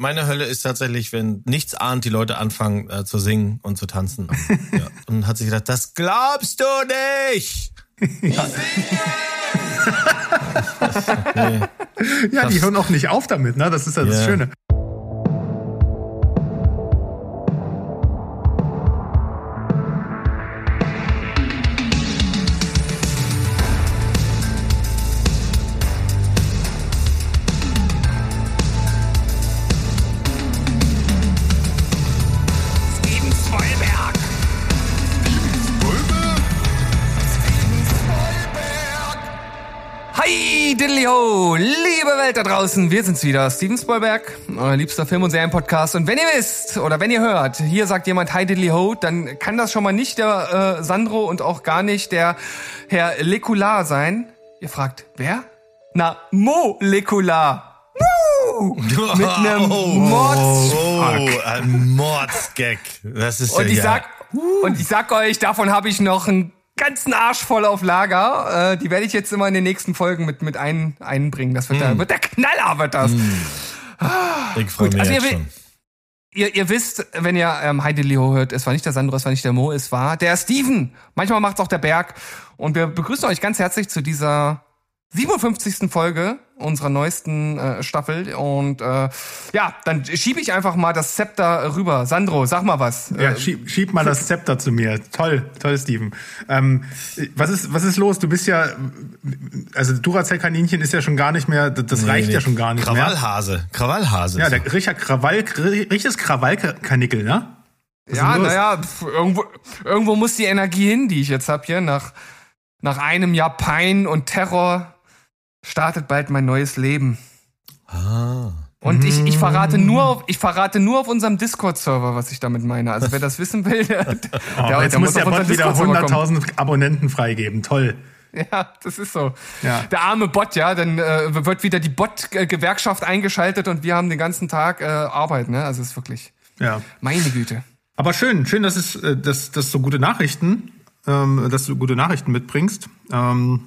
meine Hölle ist tatsächlich, wenn nichts ahnt, die Leute anfangen äh, zu singen und zu tanzen. ja. Und hat sich gedacht, das glaubst du nicht! ja. ja, die hören auch nicht auf damit, ne? Das ist ja das yeah. Schöne. Welt da draußen, wir sind's wieder, Steven Spielberg, euer liebster Film- und Serienpodcast. Und wenn ihr wisst, oder wenn ihr hört, hier sagt jemand Hi Diddly-ho, dann kann das schon mal nicht der äh, Sandro und auch gar nicht der Herr Lekular sein. Ihr fragt, wer? Na, Molekular. Woo! Mit einem oh, Mords... Oh, ein Mordsgag. Das ist und ja... Ich sag, und ich sag euch, davon habe ich noch ein ganzen Arsch voll auf Lager. Äh, die werde ich jetzt immer in den nächsten Folgen mit, mit ein, einbringen. Das wird, mm. der, wird der Knaller, wird das. Mm. Ich freue mich also jetzt schon. Ihr, ihr wisst, wenn ihr ähm, Heidi Leo hört, es war nicht der Sandro, es war nicht der Mo, es war der Steven. Manchmal macht's auch der Berg. Und wir begrüßen euch ganz herzlich zu dieser 57. Folge unserer neuesten äh, Staffel. Und äh, ja, dann schiebe ich einfach mal das Zepter rüber. Sandro, sag mal was. Ja, schieb, schieb mal das Zepter zu mir. Toll, toll, Steven. Ähm, was ist, was ist los? Du bist ja, also Duracell-Kaninchen ist ja schon gar nicht mehr, das nee, reicht nee. ja schon gar nicht Krawallhase. mehr. Krawallhase. Ja, der Richard Krawall, richtiges Krawallkanickel, ne? Was ja, naja, irgendwo, irgendwo muss die Energie hin, die ich jetzt hab hier, nach, nach einem Jahr Pein und Terror startet bald mein neues Leben. Ah. Und ich, ich verrate nur auf, ich verrate nur auf unserem Discord-Server, was ich damit meine. Also wer das wissen will, der, oh, der, jetzt der muss der Bot wieder 100.000 Abonnenten freigeben. Toll. Ja, das ist so. Ja. Der arme Bot, ja, dann äh, wird wieder die Bot-Gewerkschaft eingeschaltet und wir haben den ganzen Tag äh, Arbeit, ne? Also ist wirklich. Ja. Meine Güte. Aber schön, schön, dass es, äh, dass, dass so gute Nachrichten, ähm, dass du gute Nachrichten mitbringst. Ähm,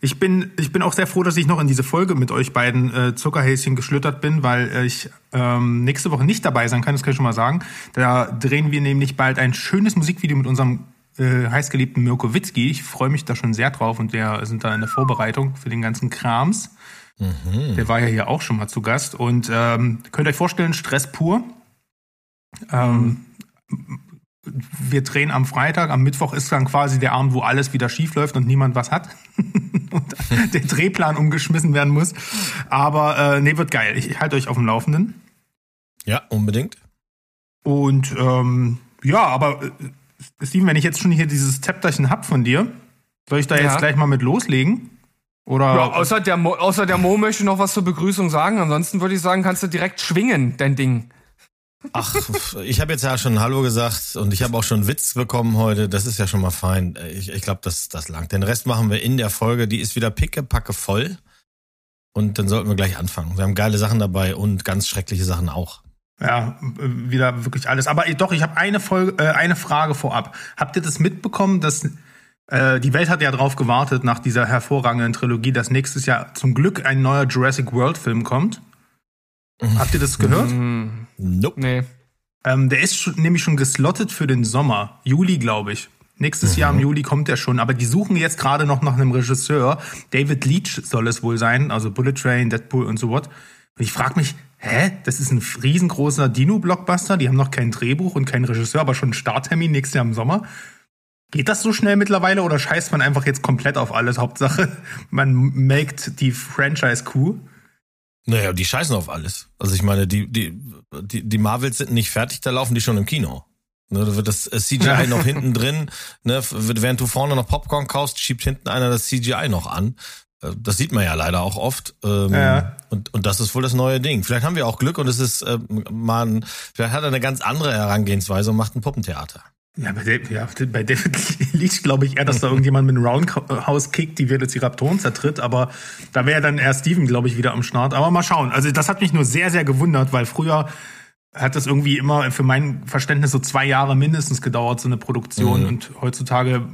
ich bin, ich bin auch sehr froh, dass ich noch in diese Folge mit euch beiden äh, Zuckerhäschen geschlüttert bin, weil äh, ich ähm, nächste Woche nicht dabei sein kann, das kann ich schon mal sagen. Da drehen wir nämlich bald ein schönes Musikvideo mit unserem äh, heißgeliebten Mirko Witzki. Ich freue mich da schon sehr drauf und wir sind da in der Vorbereitung für den ganzen Krams. Mhm. Der war ja hier auch schon mal zu Gast. Und ähm, könnt ihr euch vorstellen, Stress pur. Ähm, wir drehen am Freitag, am Mittwoch ist dann quasi der Abend, wo alles wieder schief läuft und niemand was hat. und der Drehplan umgeschmissen werden muss. Aber äh, nee, wird geil. Ich, halte euch auf dem Laufenden. Ja, unbedingt. Und ähm, ja, aber äh, Steven, wenn ich jetzt schon hier dieses Zepterchen hab von dir, soll ich da ja. jetzt gleich mal mit loslegen? Oder? Ja, außer der, Mo, außer der Mo möchte noch was zur Begrüßung sagen. Ansonsten würde ich sagen, kannst du direkt schwingen, dein Ding. Ach, ich habe jetzt ja schon Hallo gesagt und ich habe auch schon Witz bekommen heute. Das ist ja schon mal fein. Ich, ich glaube, das, das langt. Den Rest machen wir in der Folge. Die ist wieder pickepacke voll. Und dann sollten wir gleich anfangen. Wir haben geile Sachen dabei und ganz schreckliche Sachen auch. Ja, wieder wirklich alles. Aber doch, ich habe eine Folge, äh, eine Frage vorab. Habt ihr das mitbekommen, dass äh, die Welt hat ja drauf gewartet nach dieser hervorragenden Trilogie, dass nächstes Jahr zum Glück ein neuer Jurassic World Film kommt? Habt ihr das gehört? Nope. Nee. Ähm, der ist schon, nämlich schon geslottet für den Sommer. Juli, glaube ich. Nächstes mhm. Jahr im Juli kommt der schon. Aber die suchen jetzt gerade noch nach einem Regisseur. David Leach soll es wohl sein. Also Bullet Train, Deadpool und so what. Und ich frage mich, hä? Das ist ein riesengroßer Dino-Blockbuster. Die haben noch kein Drehbuch und keinen Regisseur, aber schon einen Starttermin nächstes Jahr im Sommer. Geht das so schnell mittlerweile oder scheißt man einfach jetzt komplett auf alles? Hauptsache, man maked die Franchise-Coup. Naja, die scheißen auf alles. Also ich meine, die, die, die, die Marvels sind nicht fertig, da laufen die schon im Kino. Ne, da wird das äh, CGI noch hinten drin, ne, während du vorne noch Popcorn kaufst, schiebt hinten einer das CGI noch an. Äh, das sieht man ja leider auch oft. Ähm, ja. und, und das ist wohl das neue Ding. Vielleicht haben wir auch Glück und es ist äh, mal ein, vielleicht hat er eine ganz andere Herangehensweise und macht ein Puppentheater. Ja, bei, David, ja, bei David liegt, glaube ich, eher, dass da irgendjemand mit einem Roundhouse kickt, die Velociraptoren zertritt. Aber da wäre dann eher Steven, glaube ich, wieder am Start. Aber mal schauen. Also das hat mich nur sehr, sehr gewundert, weil früher hat das irgendwie immer für mein Verständnis so zwei Jahre mindestens gedauert, so eine Produktion. Mhm. Und heutzutage,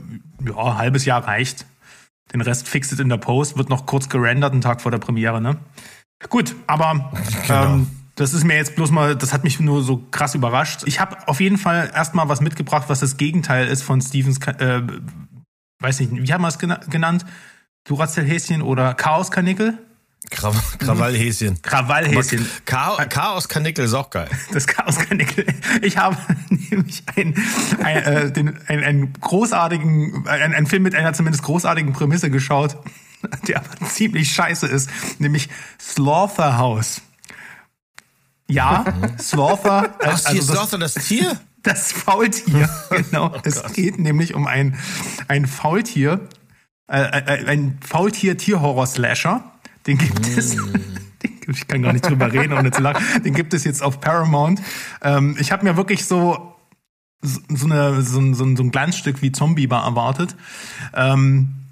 ja, ein halbes Jahr reicht. Den Rest fixet in der Post, wird noch kurz gerendert, einen Tag vor der Premiere, ne? Gut, aber genau. ähm, Das ist mir jetzt bloß mal, das hat mich nur so krass überrascht. Ich habe auf jeden Fall erstmal was mitgebracht, was das Gegenteil ist von Stevens, äh, weiß nicht, wie haben wir es genannt? Duracell-Häschen oder Chaos-Kanickel? Kraw Krawallhäschen. Krawallhäschen. Chaos, Chaos Kanickel ist auch geil. Das Chaos Kanickel. Ich habe nämlich einen, ein, äh, den, einen, einen großartigen, einen, einen Film mit einer zumindest großartigen Prämisse geschaut, der aber ziemlich scheiße ist, nämlich Slaughterhouse. Ja, Slaughter. Ach, also das, Slaughter, das Tier? Das Faultier, genau. Oh es geht nämlich um ein, ein Faultier, äh, äh, ein Faultier-Tierhorror-Slasher den gibt mm. es. ich kann gar nicht drüber reden, ohne zu lachen. Den gibt es jetzt auf Paramount. Ähm, ich habe mir wirklich so so, eine, so, so, so ein Glanzstück wie Zombie war erwartet. Ähm,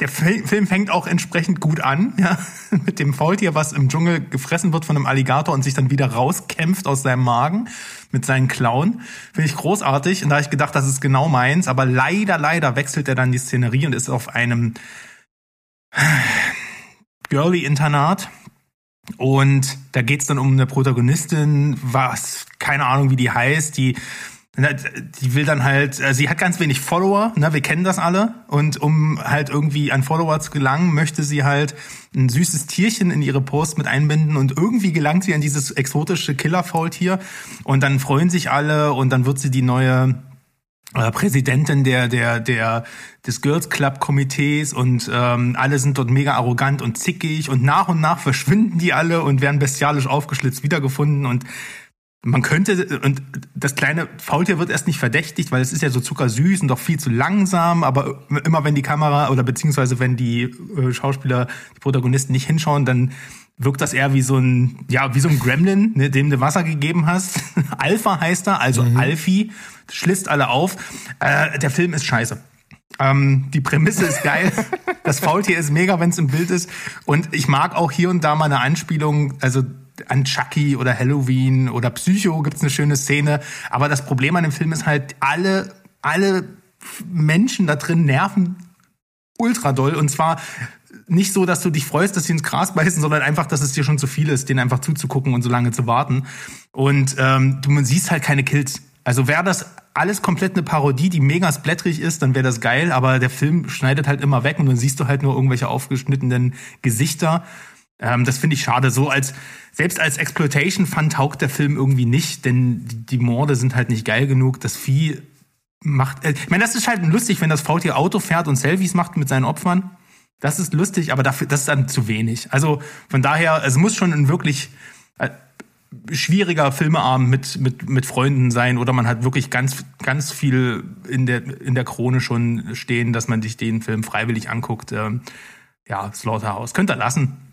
der Film fängt auch entsprechend gut an, ja, mit dem Faultier, was im Dschungel gefressen wird von einem Alligator und sich dann wieder rauskämpft aus seinem Magen mit seinen Klauen. Finde ich großartig. Und da habe ich gedacht, das ist genau meins. Aber leider, leider wechselt er dann die Szenerie und ist auf einem Girly-Internat. Und da geht's dann um eine Protagonistin, was, keine Ahnung, wie die heißt, die, die will dann halt, äh, sie hat ganz wenig Follower, ne, wir kennen das alle. Und um halt irgendwie an Follower zu gelangen, möchte sie halt ein süßes Tierchen in ihre Post mit einbinden. Und irgendwie gelangt sie an dieses exotische Killer-Faultier und dann freuen sich alle und dann wird sie die neue äh, Präsidentin der, der, der, des Girls Club Komitees. Und ähm, alle sind dort mega arrogant und zickig. Und nach und nach verschwinden die alle und werden bestialisch aufgeschlitzt wiedergefunden. Und man könnte, und das kleine Faultier wird erst nicht verdächtigt, weil es ist ja so zuckersüß und doch viel zu langsam, aber immer wenn die Kamera oder beziehungsweise wenn die äh, Schauspieler, die Protagonisten nicht hinschauen, dann wirkt das eher wie so ein, ja, wie so ein Gremlin, ne, dem du Wasser gegeben hast. Alpha heißt er, also mhm. Alfie, schlitzt alle auf. Äh, der Film ist scheiße. Ähm, die Prämisse ist geil. Das Faultier ist mega, wenn es im Bild ist. Und ich mag auch hier und da mal eine Anspielung, also an Chucky oder Halloween oder Psycho gibt's eine schöne Szene. Aber das Problem an dem Film ist halt, alle, alle Menschen da drin nerven ultra doll. Und zwar nicht so, dass du dich freust, dass sie ins Gras beißen, sondern einfach, dass es dir schon zu viel ist, denen einfach zuzugucken und so lange zu warten. Und ähm, du siehst halt keine Kills. Also wäre das alles komplett eine Parodie, die mega splättrig ist, dann wäre das geil, aber der Film schneidet halt immer weg und dann siehst du halt nur irgendwelche aufgeschnittenen Gesichter. Ähm, das finde ich schade. So als selbst als Exploitation-Fun taugt der Film irgendwie nicht, denn die Morde sind halt nicht geil genug. Das Vieh macht. Äh, ich meine, das ist halt lustig, wenn das Faultier Auto fährt und Selfies macht mit seinen Opfern. Das ist lustig, aber dafür, das ist dann zu wenig. Also von daher, es muss schon ein wirklich äh, schwieriger Filmeabend mit, mit, mit Freunden sein oder man hat wirklich ganz, ganz viel in der, in der Krone schon stehen, dass man sich den Film freiwillig anguckt. Ähm, ja, Slaughterhouse. Könnt ihr lassen.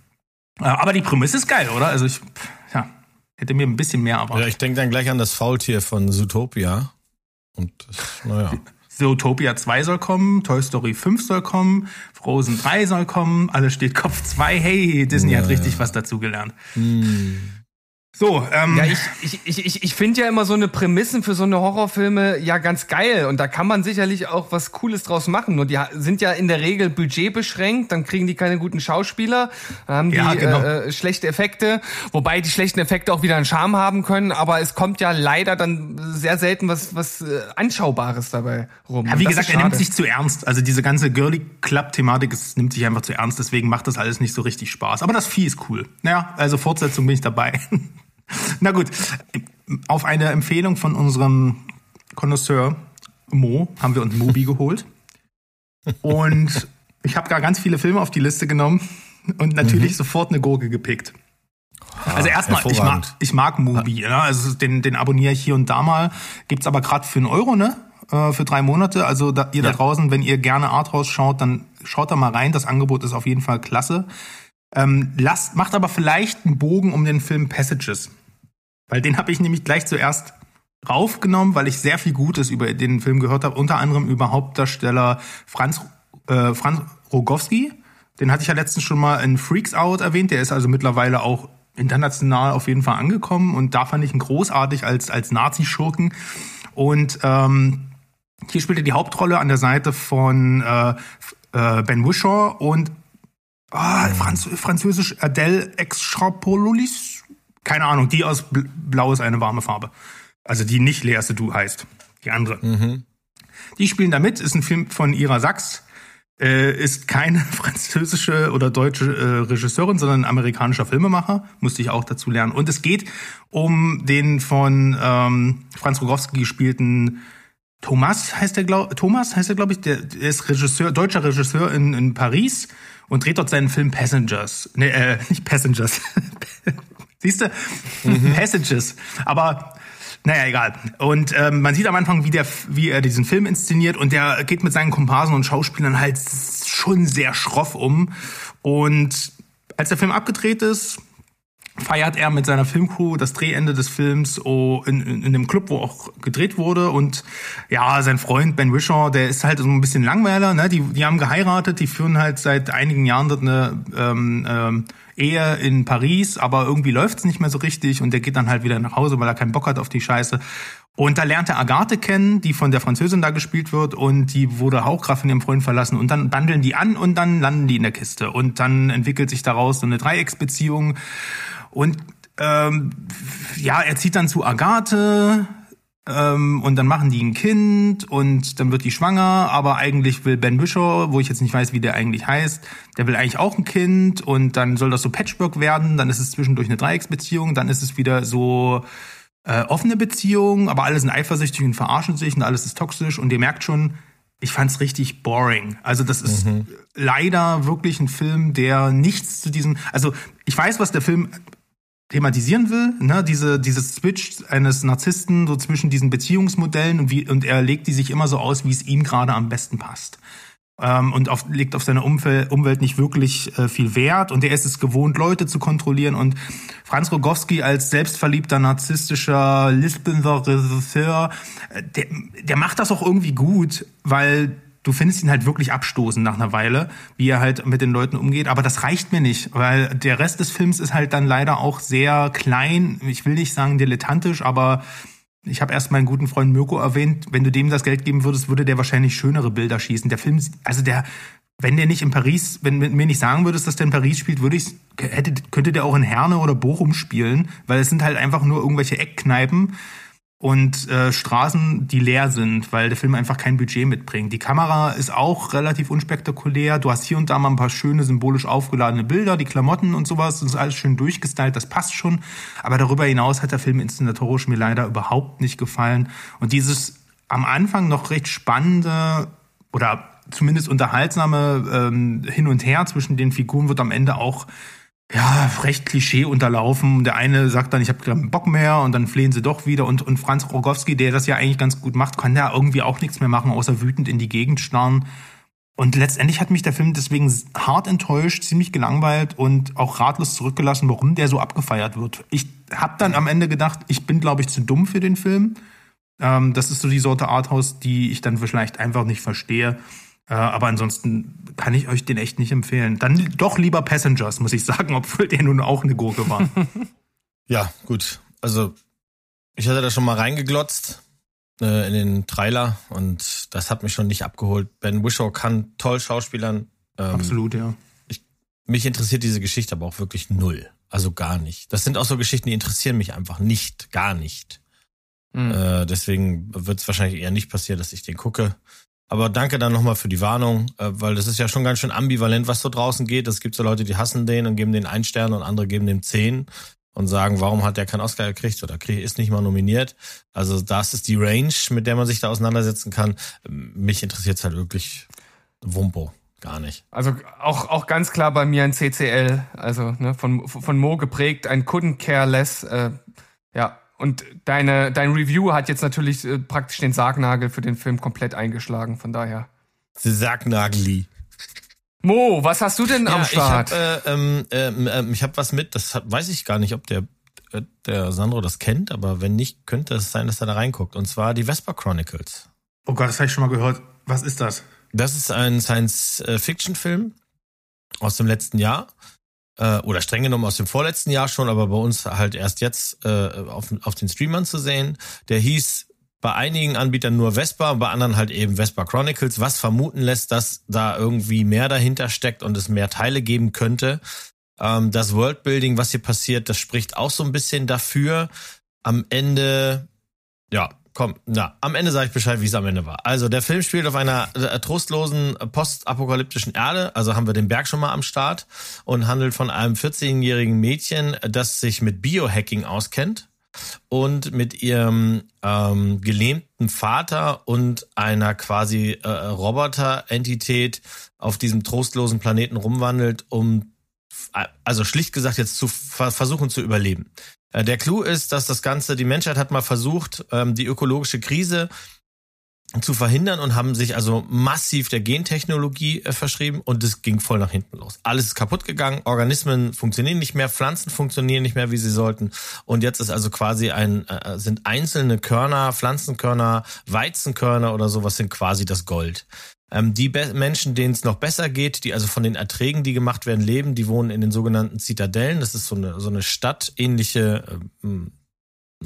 Aber die Prämisse ist geil, oder? Also ich, ja, hätte mir ein bisschen mehr erwartet. Ja, ich denke dann gleich an das Faultier von Zootopia. Und naja. Zootopia 2 soll kommen, Toy Story 5 soll kommen, Frozen 3 soll kommen, alles steht Kopf 2. Hey, Disney ja, hat richtig ja. was dazugelernt. Hm. So, ähm. Ja, ich, ich, ich, ich finde ja immer so eine Prämissen für so eine Horrorfilme ja ganz geil. Und da kann man sicherlich auch was Cooles draus machen. Nur die sind ja in der Regel budgetbeschränkt, dann kriegen die keine guten Schauspieler, dann haben die ja, genau. äh, schlechte Effekte, wobei die schlechten Effekte auch wieder einen Charme haben können, aber es kommt ja leider dann sehr selten was, was äh, Anschaubares dabei rum. Ja, wie gesagt, er nimmt sich zu ernst. Also diese ganze Girly Club-Thematik nimmt sich einfach zu ernst, deswegen macht das alles nicht so richtig Spaß. Aber das Vieh ist cool. Naja, also Fortsetzung bin ich dabei. Na gut, auf eine Empfehlung von unserem Connoisseur Mo haben wir uns Mobi geholt. Und ich habe gar ganz viele Filme auf die Liste genommen und natürlich mhm. sofort eine Gurke gepickt. Ah, also erstmal, ich mag, ich mag Mubi, ja. also den, den abonniere ich hier und da mal. Gibt's aber gerade für einen Euro, ne? Äh, für drei Monate. Also da, ihr ja. da draußen, wenn ihr gerne Arthouse schaut, dann schaut da mal rein. Das Angebot ist auf jeden Fall klasse. Ähm, lasst, macht aber vielleicht einen Bogen um den Film Passages. Weil den habe ich nämlich gleich zuerst raufgenommen, weil ich sehr viel Gutes über den Film gehört habe, unter anderem über Hauptdarsteller Franz, äh, Franz Rogowski. Den hatte ich ja letztens schon mal in Freaks Out erwähnt. Der ist also mittlerweile auch international auf jeden Fall angekommen und da fand ich ihn großartig als, als Nazi-Schurken. Und ähm, hier spielt er die Hauptrolle an der Seite von äh, äh, Ben Wishaw und ah, Franz, französisch Adele Extrapolulis keine Ahnung, die aus Blau ist eine warme Farbe. Also die nicht Leerste Du heißt. Die andere. Mhm. Die spielen da mit, ist ein Film von Ira Sachs, äh, ist keine französische oder deutsche äh, Regisseurin, sondern ein amerikanischer Filmemacher, musste ich auch dazu lernen. Und es geht um den von ähm, Franz Rogowski gespielten Thomas heißt der glaub, Thomas heißt er glaube ich, der, der ist Regisseur, deutscher Regisseur in, in Paris und dreht dort seinen Film Passengers. Nee, äh, nicht Passengers. Siehst du? Mhm. Passages. Aber naja, egal. Und ähm, man sieht am Anfang, wie, der, wie er diesen Film inszeniert und der geht mit seinen Komparsen und Schauspielern halt schon sehr schroff um. Und als der Film abgedreht ist, feiert er mit seiner Filmcrew das Drehende des Films oh, in, in, in dem Club, wo auch gedreht wurde. Und ja, sein Freund Ben Wishaw, der ist halt so ein bisschen Langweiler. Ne? Die, die haben geheiratet, die führen halt seit einigen Jahren dort eine ähm, ähm, Ehe in Paris, aber irgendwie läuft's nicht mehr so richtig und der geht dann halt wieder nach Hause, weil er keinen Bock hat auf die Scheiße. Und da lernt er Agathe kennen, die von der Französin da gespielt wird. Und die wurde auch gerade von ihrem Freund verlassen. Und dann bandeln die an und dann landen die in der Kiste. Und dann entwickelt sich daraus so eine Dreiecksbeziehung. Und ähm, ja, er zieht dann zu Agathe, ähm, und dann machen die ein Kind. Und dann wird die schwanger, aber eigentlich will Ben Wishaw, wo ich jetzt nicht weiß, wie der eigentlich heißt, der will eigentlich auch ein Kind. Und dann soll das so Patchwork werden, dann ist es zwischendurch eine Dreiecksbeziehung, dann ist es wieder so äh, offene Beziehung, aber alle sind eifersüchtig und verarschen sich und alles ist toxisch und ihr merkt schon, ich fand's richtig boring. Also das ist mhm. leider wirklich ein Film, der nichts zu diesem, also ich weiß, was der Film thematisieren will, ne, diese, dieses Switch eines Narzissten so zwischen diesen Beziehungsmodellen und wie, und er legt die sich immer so aus, wie es ihm gerade am besten passt. Ähm, und auf, legt auf seine Umfeld, Umwelt nicht wirklich äh, viel Wert und er ist es gewohnt, Leute zu kontrollieren und Franz Rogowski als selbstverliebter, narzisstischer, lispelnder Regisseur, äh, der, der macht das auch irgendwie gut, weil du findest ihn halt wirklich abstoßend nach einer Weile, wie er halt mit den Leuten umgeht. Aber das reicht mir nicht, weil der Rest des Films ist halt dann leider auch sehr klein. Ich will nicht sagen dilettantisch, aber ich habe erst meinen guten Freund Mirko erwähnt. Wenn du dem das Geld geben würdest, würde der wahrscheinlich schönere Bilder schießen. Der Film, also der, wenn der nicht in Paris, wenn mir nicht sagen würdest, dass der in Paris spielt, würde ich, hätte, könnte der auch in Herne oder Bochum spielen, weil es sind halt einfach nur irgendwelche Eckkneipen und äh, Straßen, die leer sind, weil der Film einfach kein Budget mitbringt. Die Kamera ist auch relativ unspektakulär. Du hast hier und da mal ein paar schöne symbolisch aufgeladene Bilder, die Klamotten und sowas, das ist alles schön durchgestylt, das passt schon. Aber darüber hinaus hat der Film inszenatorisch mir leider überhaupt nicht gefallen. Und dieses am Anfang noch recht spannende oder zumindest unterhaltsame ähm, Hin und Her zwischen den Figuren wird am Ende auch ja, recht Klischee unterlaufen. Der eine sagt dann, ich habe keinen Bock mehr und dann flehen sie doch wieder. Und, und Franz Rogowski, der das ja eigentlich ganz gut macht, kann da irgendwie auch nichts mehr machen, außer wütend in die Gegend starren. Und letztendlich hat mich der Film deswegen hart enttäuscht, ziemlich gelangweilt und auch ratlos zurückgelassen, warum der so abgefeiert wird. Ich habe dann am Ende gedacht, ich bin, glaube ich, zu dumm für den Film. Ähm, das ist so die Sorte Arthouse, die ich dann vielleicht einfach nicht verstehe. Äh, aber ansonsten kann ich euch den echt nicht empfehlen. Dann doch lieber Passengers, muss ich sagen, obwohl der nun auch eine Gurke war. ja, gut. Also, ich hatte da schon mal reingeglotzt äh, in den Trailer und das hat mich schon nicht abgeholt. Ben Wishaw kann toll schauspielern. Ähm, Absolut, ja. Ich, mich interessiert diese Geschichte aber auch wirklich null. Also gar nicht. Das sind auch so Geschichten, die interessieren mich einfach nicht. Gar nicht. Mhm. Äh, deswegen wird es wahrscheinlich eher nicht passieren, dass ich den gucke. Aber danke dann nochmal für die Warnung, äh, weil das ist ja schon ganz schön ambivalent, was so draußen geht. Es gibt so Leute, die hassen den und geben den einen Stern und andere geben dem zehn und sagen, warum hat der keinen Oscar gekriegt oder ist nicht mal nominiert. Also das ist die Range, mit der man sich da auseinandersetzen kann. Mich interessiert es halt wirklich Wumpo. Gar nicht. Also auch, auch ganz klar bei mir ein CCL, also ne, von, von Mo geprägt, ein couldn't care less. Äh, ja, und deine, dein Review hat jetzt natürlich äh, praktisch den Sargnagel für den Film komplett eingeschlagen, von daher. Sargnageli. Mo, was hast du denn ja, am Start? Ich habe äh, ähm, ähm, ähm, ich hab was mit, das hat, weiß ich gar nicht, ob der, äh, der Sandro das kennt, aber wenn nicht, könnte es sein, dass er da reinguckt. Und zwar die Vespa Chronicles. Oh Gott, das habe ich schon mal gehört. Was ist das? Das ist ein Science-Fiction-Film aus dem letzten Jahr äh, oder streng genommen aus dem vorletzten Jahr schon, aber bei uns halt erst jetzt äh, auf, auf den Streamern zu sehen. Der hieß bei einigen Anbietern nur Vespa, bei anderen halt eben Vespa Chronicles, was vermuten lässt, dass da irgendwie mehr dahinter steckt und es mehr Teile geben könnte. Ähm, das Worldbuilding, was hier passiert, das spricht auch so ein bisschen dafür. Am Ende, ja, komm, na, am Ende sage ich Bescheid, wie es am Ende war. Also der Film spielt auf einer äh, trostlosen äh, postapokalyptischen Erde, also haben wir den Berg schon mal am Start und handelt von einem 14-jährigen Mädchen, das sich mit Biohacking auskennt und mit ihrem ähm, gelähmten Vater und einer quasi äh, Roboter-Entität auf diesem trostlosen Planeten rumwandelt, um also schlicht gesagt jetzt zu versuchen zu überleben. Äh, der Clou ist, dass das Ganze, die Menschheit hat mal versucht, ähm, die ökologische Krise zu verhindern und haben sich also massiv der Gentechnologie äh, verschrieben und es ging voll nach hinten los. Alles ist kaputt gegangen, Organismen funktionieren nicht mehr, Pflanzen funktionieren nicht mehr, wie sie sollten und jetzt ist also quasi ein äh, sind einzelne Körner, Pflanzenkörner, Weizenkörner oder sowas sind quasi das Gold. Ähm, die Be Menschen, denen es noch besser geht, die also von den Erträgen, die gemacht werden, leben, die wohnen in den sogenannten Zitadellen. Das ist so eine, so eine stadtähnliche ähm,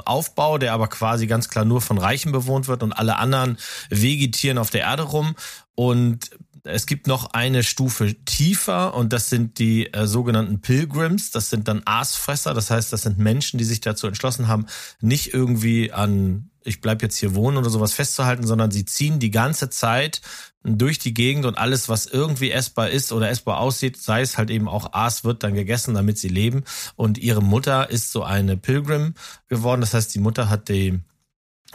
Aufbau, der aber quasi ganz klar nur von Reichen bewohnt wird und alle anderen vegetieren auf der Erde rum. Und es gibt noch eine Stufe tiefer und das sind die äh, sogenannten Pilgrims. Das sind dann Aasfresser. Das heißt, das sind Menschen, die sich dazu entschlossen haben, nicht irgendwie an ich bleib jetzt hier wohnen oder sowas festzuhalten, sondern sie ziehen die ganze Zeit durch die Gegend und alles, was irgendwie essbar ist oder essbar aussieht, sei es halt eben auch Aas, wird dann gegessen, damit sie leben. Und ihre Mutter ist so eine Pilgrim geworden. Das heißt, die Mutter hat die,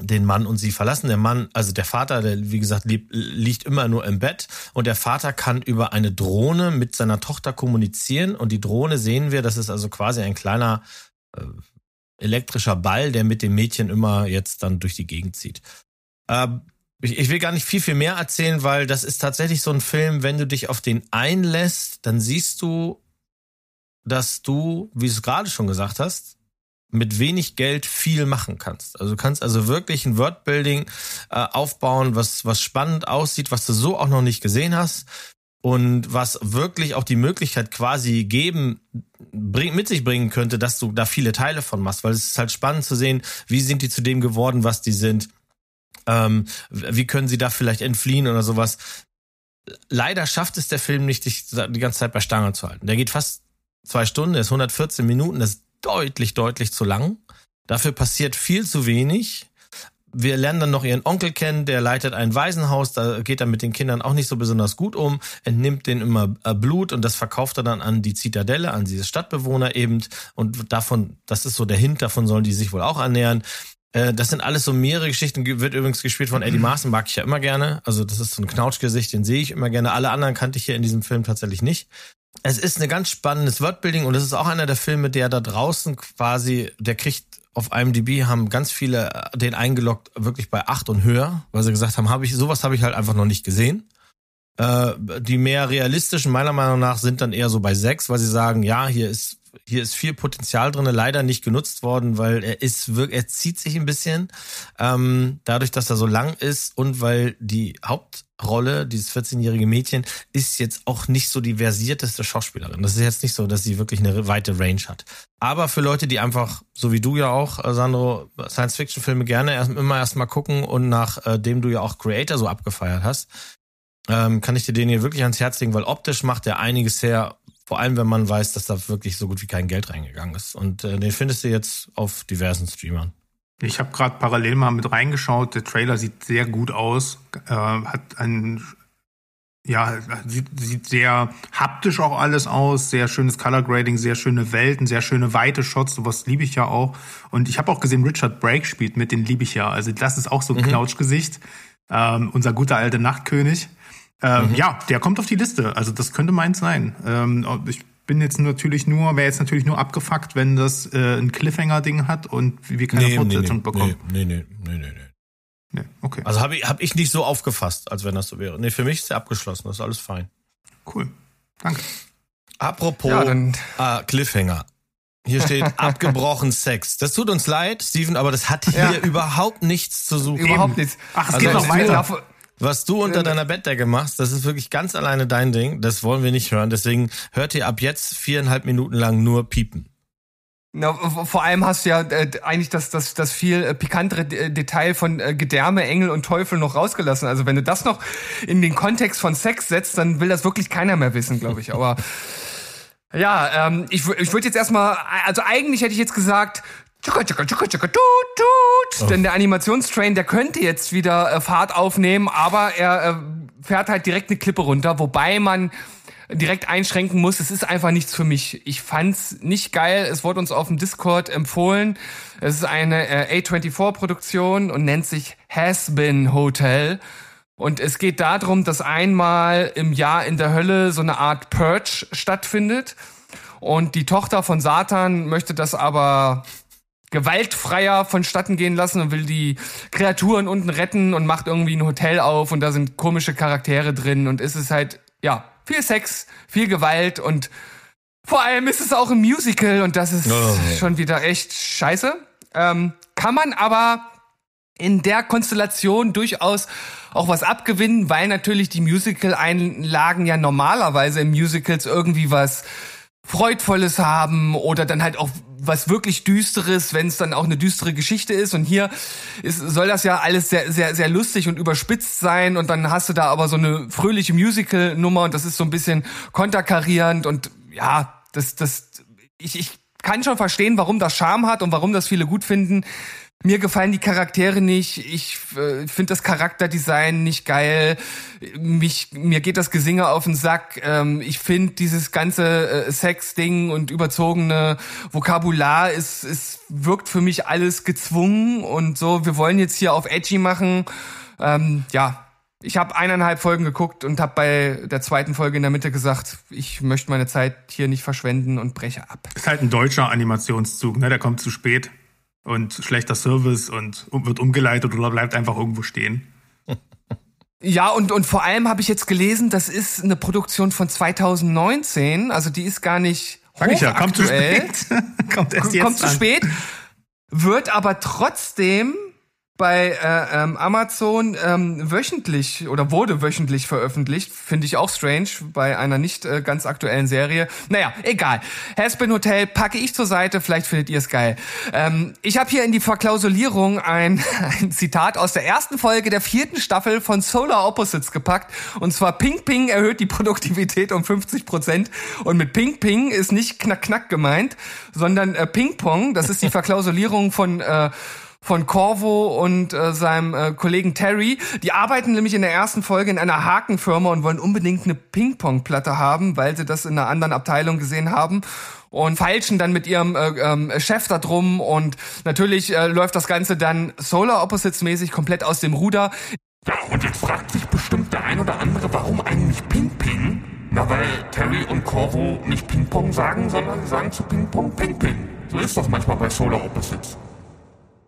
den Mann und sie verlassen. Der Mann, also der Vater, der wie gesagt liegt, liegt immer nur im Bett und der Vater kann über eine Drohne mit seiner Tochter kommunizieren und die Drohne sehen wir, das ist also quasi ein kleiner äh, elektrischer Ball, der mit dem Mädchen immer jetzt dann durch die Gegend zieht. Ähm, ich, ich will gar nicht viel, viel mehr erzählen, weil das ist tatsächlich so ein Film, wenn du dich auf den einlässt, dann siehst du, dass du, wie du es gerade schon gesagt hast, mit wenig Geld viel machen kannst. Also du kannst also wirklich ein Wordbuilding äh, aufbauen, was, was spannend aussieht, was du so auch noch nicht gesehen hast und was wirklich auch die Möglichkeit quasi geben, bring, mit sich bringen könnte, dass du da viele Teile von machst, weil es ist halt spannend zu sehen, wie sind die zu dem geworden, was die sind, ähm, wie können sie da vielleicht entfliehen oder sowas. Leider schafft es der Film nicht, dich die ganze Zeit bei Stange zu halten. Der geht fast zwei Stunden, der ist 114 Minuten, das ist deutlich, deutlich zu lang. Dafür passiert viel zu wenig wir lernen dann noch ihren Onkel kennen, der leitet ein Waisenhaus, da geht er mit den Kindern auch nicht so besonders gut um, entnimmt denen immer äh, Blut und das verkauft er dann an die Zitadelle, an diese Stadtbewohner eben und davon, das ist so der Hint, davon sollen die sich wohl auch ernähren. Äh, das sind alles so mehrere Geschichten, wird übrigens gespielt von Eddie Maaßen, mag ich ja immer gerne, also das ist so ein Knautschgesicht, den sehe ich immer gerne, alle anderen kannte ich hier in diesem Film tatsächlich nicht. Es ist ein ganz spannendes Wordbuilding und es ist auch einer der Filme, der da draußen quasi, der kriegt auf IMDb haben ganz viele äh, den eingeloggt wirklich bei acht und höher, weil sie gesagt haben, habe ich sowas habe ich halt einfach noch nicht gesehen. Äh, die mehr realistischen meiner Meinung nach sind dann eher so bei sechs, weil sie sagen, ja, hier ist hier ist viel Potenzial drin, leider nicht genutzt worden, weil er ist wirklich, er zieht sich ein bisschen, ähm, dadurch, dass er so lang ist und weil die Hauptrolle, dieses 14-jährige Mädchen, ist jetzt auch nicht so die versierteste Schauspielerin. Das ist jetzt nicht so, dass sie wirklich eine weite Range hat. Aber für Leute, die einfach, so wie du ja auch, äh, Sandro, Science-Fiction-Filme gerne erst, immer erstmal gucken und nachdem äh, du ja auch Creator so abgefeiert hast, ähm, kann ich dir den hier wirklich ans Herz legen, weil optisch macht er einiges her vor allem, wenn man weiß, dass da wirklich so gut wie kein Geld reingegangen ist. Und äh, den findest du jetzt auf diversen Streamern. Ich habe gerade parallel mal mit reingeschaut. Der Trailer sieht sehr gut aus. Äh, hat ein ja, sieht, sieht sehr haptisch auch alles aus, sehr schönes Color Grading, sehr schöne Welten, sehr schöne weite Shots, sowas liebe ich ja auch. Und ich habe auch gesehen, Richard Brake spielt mit, den liebe ich ja. Also das ist auch so ein mhm. Knautschgesicht. Ähm, unser guter alter Nachtkönig. Ähm, mhm. Ja, der kommt auf die Liste. Also das könnte meins sein. Ähm, ich bin jetzt natürlich nur, wäre jetzt natürlich nur abgefuckt, wenn das äh, ein Cliffhanger-Ding hat und wir keine nee, Fortsetzung nee, nee, bekommen. Nee, nee, nee, nee, nee. Nee, okay. Also habe ich, hab ich nicht so aufgefasst, als wenn das so wäre. Nee, für mich ist er abgeschlossen, das ist alles fein. Cool. Danke. Apropos ja, dann äh, Cliffhanger. Hier steht abgebrochen Sex. Das tut uns leid, Steven, aber das hat hier ja. überhaupt nichts zu suchen. Überhaupt nichts. Ach, es also geht noch weiter. Was du unter deiner Bettdecke machst, das ist wirklich ganz alleine dein Ding. Das wollen wir nicht hören. Deswegen hört ihr ab jetzt viereinhalb Minuten lang nur piepen. Na, vor allem hast du ja äh, eigentlich das, das, das viel äh, pikantere äh, Detail von äh, Gedärme, Engel und Teufel noch rausgelassen. Also wenn du das noch in den Kontext von Sex setzt, dann will das wirklich keiner mehr wissen, glaube ich. Aber Ja, ähm, ich, ich würde jetzt erstmal, also eigentlich hätte ich jetzt gesagt, tschukka, tschukka, tschukka, tschukka, tut, tut. Oh. Denn der Animationstrain, der könnte jetzt wieder äh, Fahrt aufnehmen, aber er äh, fährt halt direkt eine Klippe runter, wobei man direkt einschränken muss. Es ist einfach nichts für mich. Ich fand's nicht geil. Es wurde uns auf dem Discord empfohlen. Es ist eine äh, A24-Produktion und nennt sich Has Been Hotel. Und es geht darum, dass einmal im Jahr in der Hölle so eine Art Purge stattfindet. Und die Tochter von Satan möchte das aber gewaltfreier vonstatten gehen lassen und will die Kreaturen unten retten und macht irgendwie ein Hotel auf und da sind komische Charaktere drin und es ist halt, ja, viel Sex, viel Gewalt und vor allem ist es auch ein Musical und das ist oh. schon wieder echt scheiße. Ähm, kann man aber in der Konstellation durchaus auch was abgewinnen, weil natürlich die Musical-Einlagen ja normalerweise in Musicals irgendwie was Freudvolles haben oder dann halt auch was wirklich Düsteres, wenn es dann auch eine düstere Geschichte ist. Und hier ist, soll das ja alles sehr, sehr, sehr lustig und überspitzt sein. Und dann hast du da aber so eine fröhliche Musical-Nummer und das ist so ein bisschen konterkarierend und ja, das, das, ich, ich kann schon verstehen, warum das Charme hat und warum das viele gut finden. Mir gefallen die Charaktere nicht. Ich äh, finde das Charakterdesign nicht geil. Mich, mir geht das Gesinge auf den Sack. Ähm, ich finde dieses ganze äh, Sex-Ding und überzogene Vokabular ist, ist, wirkt für mich alles gezwungen und so. Wir wollen jetzt hier auf Edgy machen. Ähm, ja, ich habe eineinhalb Folgen geguckt und habe bei der zweiten Folge in der Mitte gesagt, ich möchte meine Zeit hier nicht verschwenden und breche ab. Ist halt ein deutscher Animationszug, ne? Der kommt zu spät und schlechter Service und wird umgeleitet oder bleibt einfach irgendwo stehen. Ja, und, und vor allem habe ich jetzt gelesen, das ist eine Produktion von 2019, also die ist gar nicht Sag ich ja, kommt zu spät. kommt erst jetzt Kommt zu spät, wird aber trotzdem bei äh, ähm, Amazon ähm, wöchentlich oder wurde wöchentlich veröffentlicht. Finde ich auch strange bei einer nicht äh, ganz aktuellen Serie. Naja, egal. Haspin Hotel packe ich zur Seite, vielleicht findet ihr es geil. Ähm, ich habe hier in die Verklausulierung ein, ein Zitat aus der ersten Folge der vierten Staffel von Solar Opposites gepackt. Und zwar Ping Ping erhöht die Produktivität um 50 Prozent. Und mit Ping Ping ist nicht Knack Knack gemeint, sondern äh, Ping Pong. Das ist die Verklausulierung von äh, von Corvo und äh, seinem äh, Kollegen Terry. Die arbeiten nämlich in der ersten Folge in einer Hakenfirma und wollen unbedingt eine Ping-Pong-Platte haben, weil sie das in einer anderen Abteilung gesehen haben und feilschen dann mit ihrem äh, ähm, Chef da drum und natürlich äh, läuft das Ganze dann Solar Opposites mäßig komplett aus dem Ruder. Ja, und jetzt fragt sich bestimmt der ein oder andere, warum eigentlich Ping-Ping? Na, weil Terry und Corvo nicht Ping-Pong sagen, sondern sagen zu Ping-Pong Ping-Ping. So ist das manchmal bei Solar Opposites.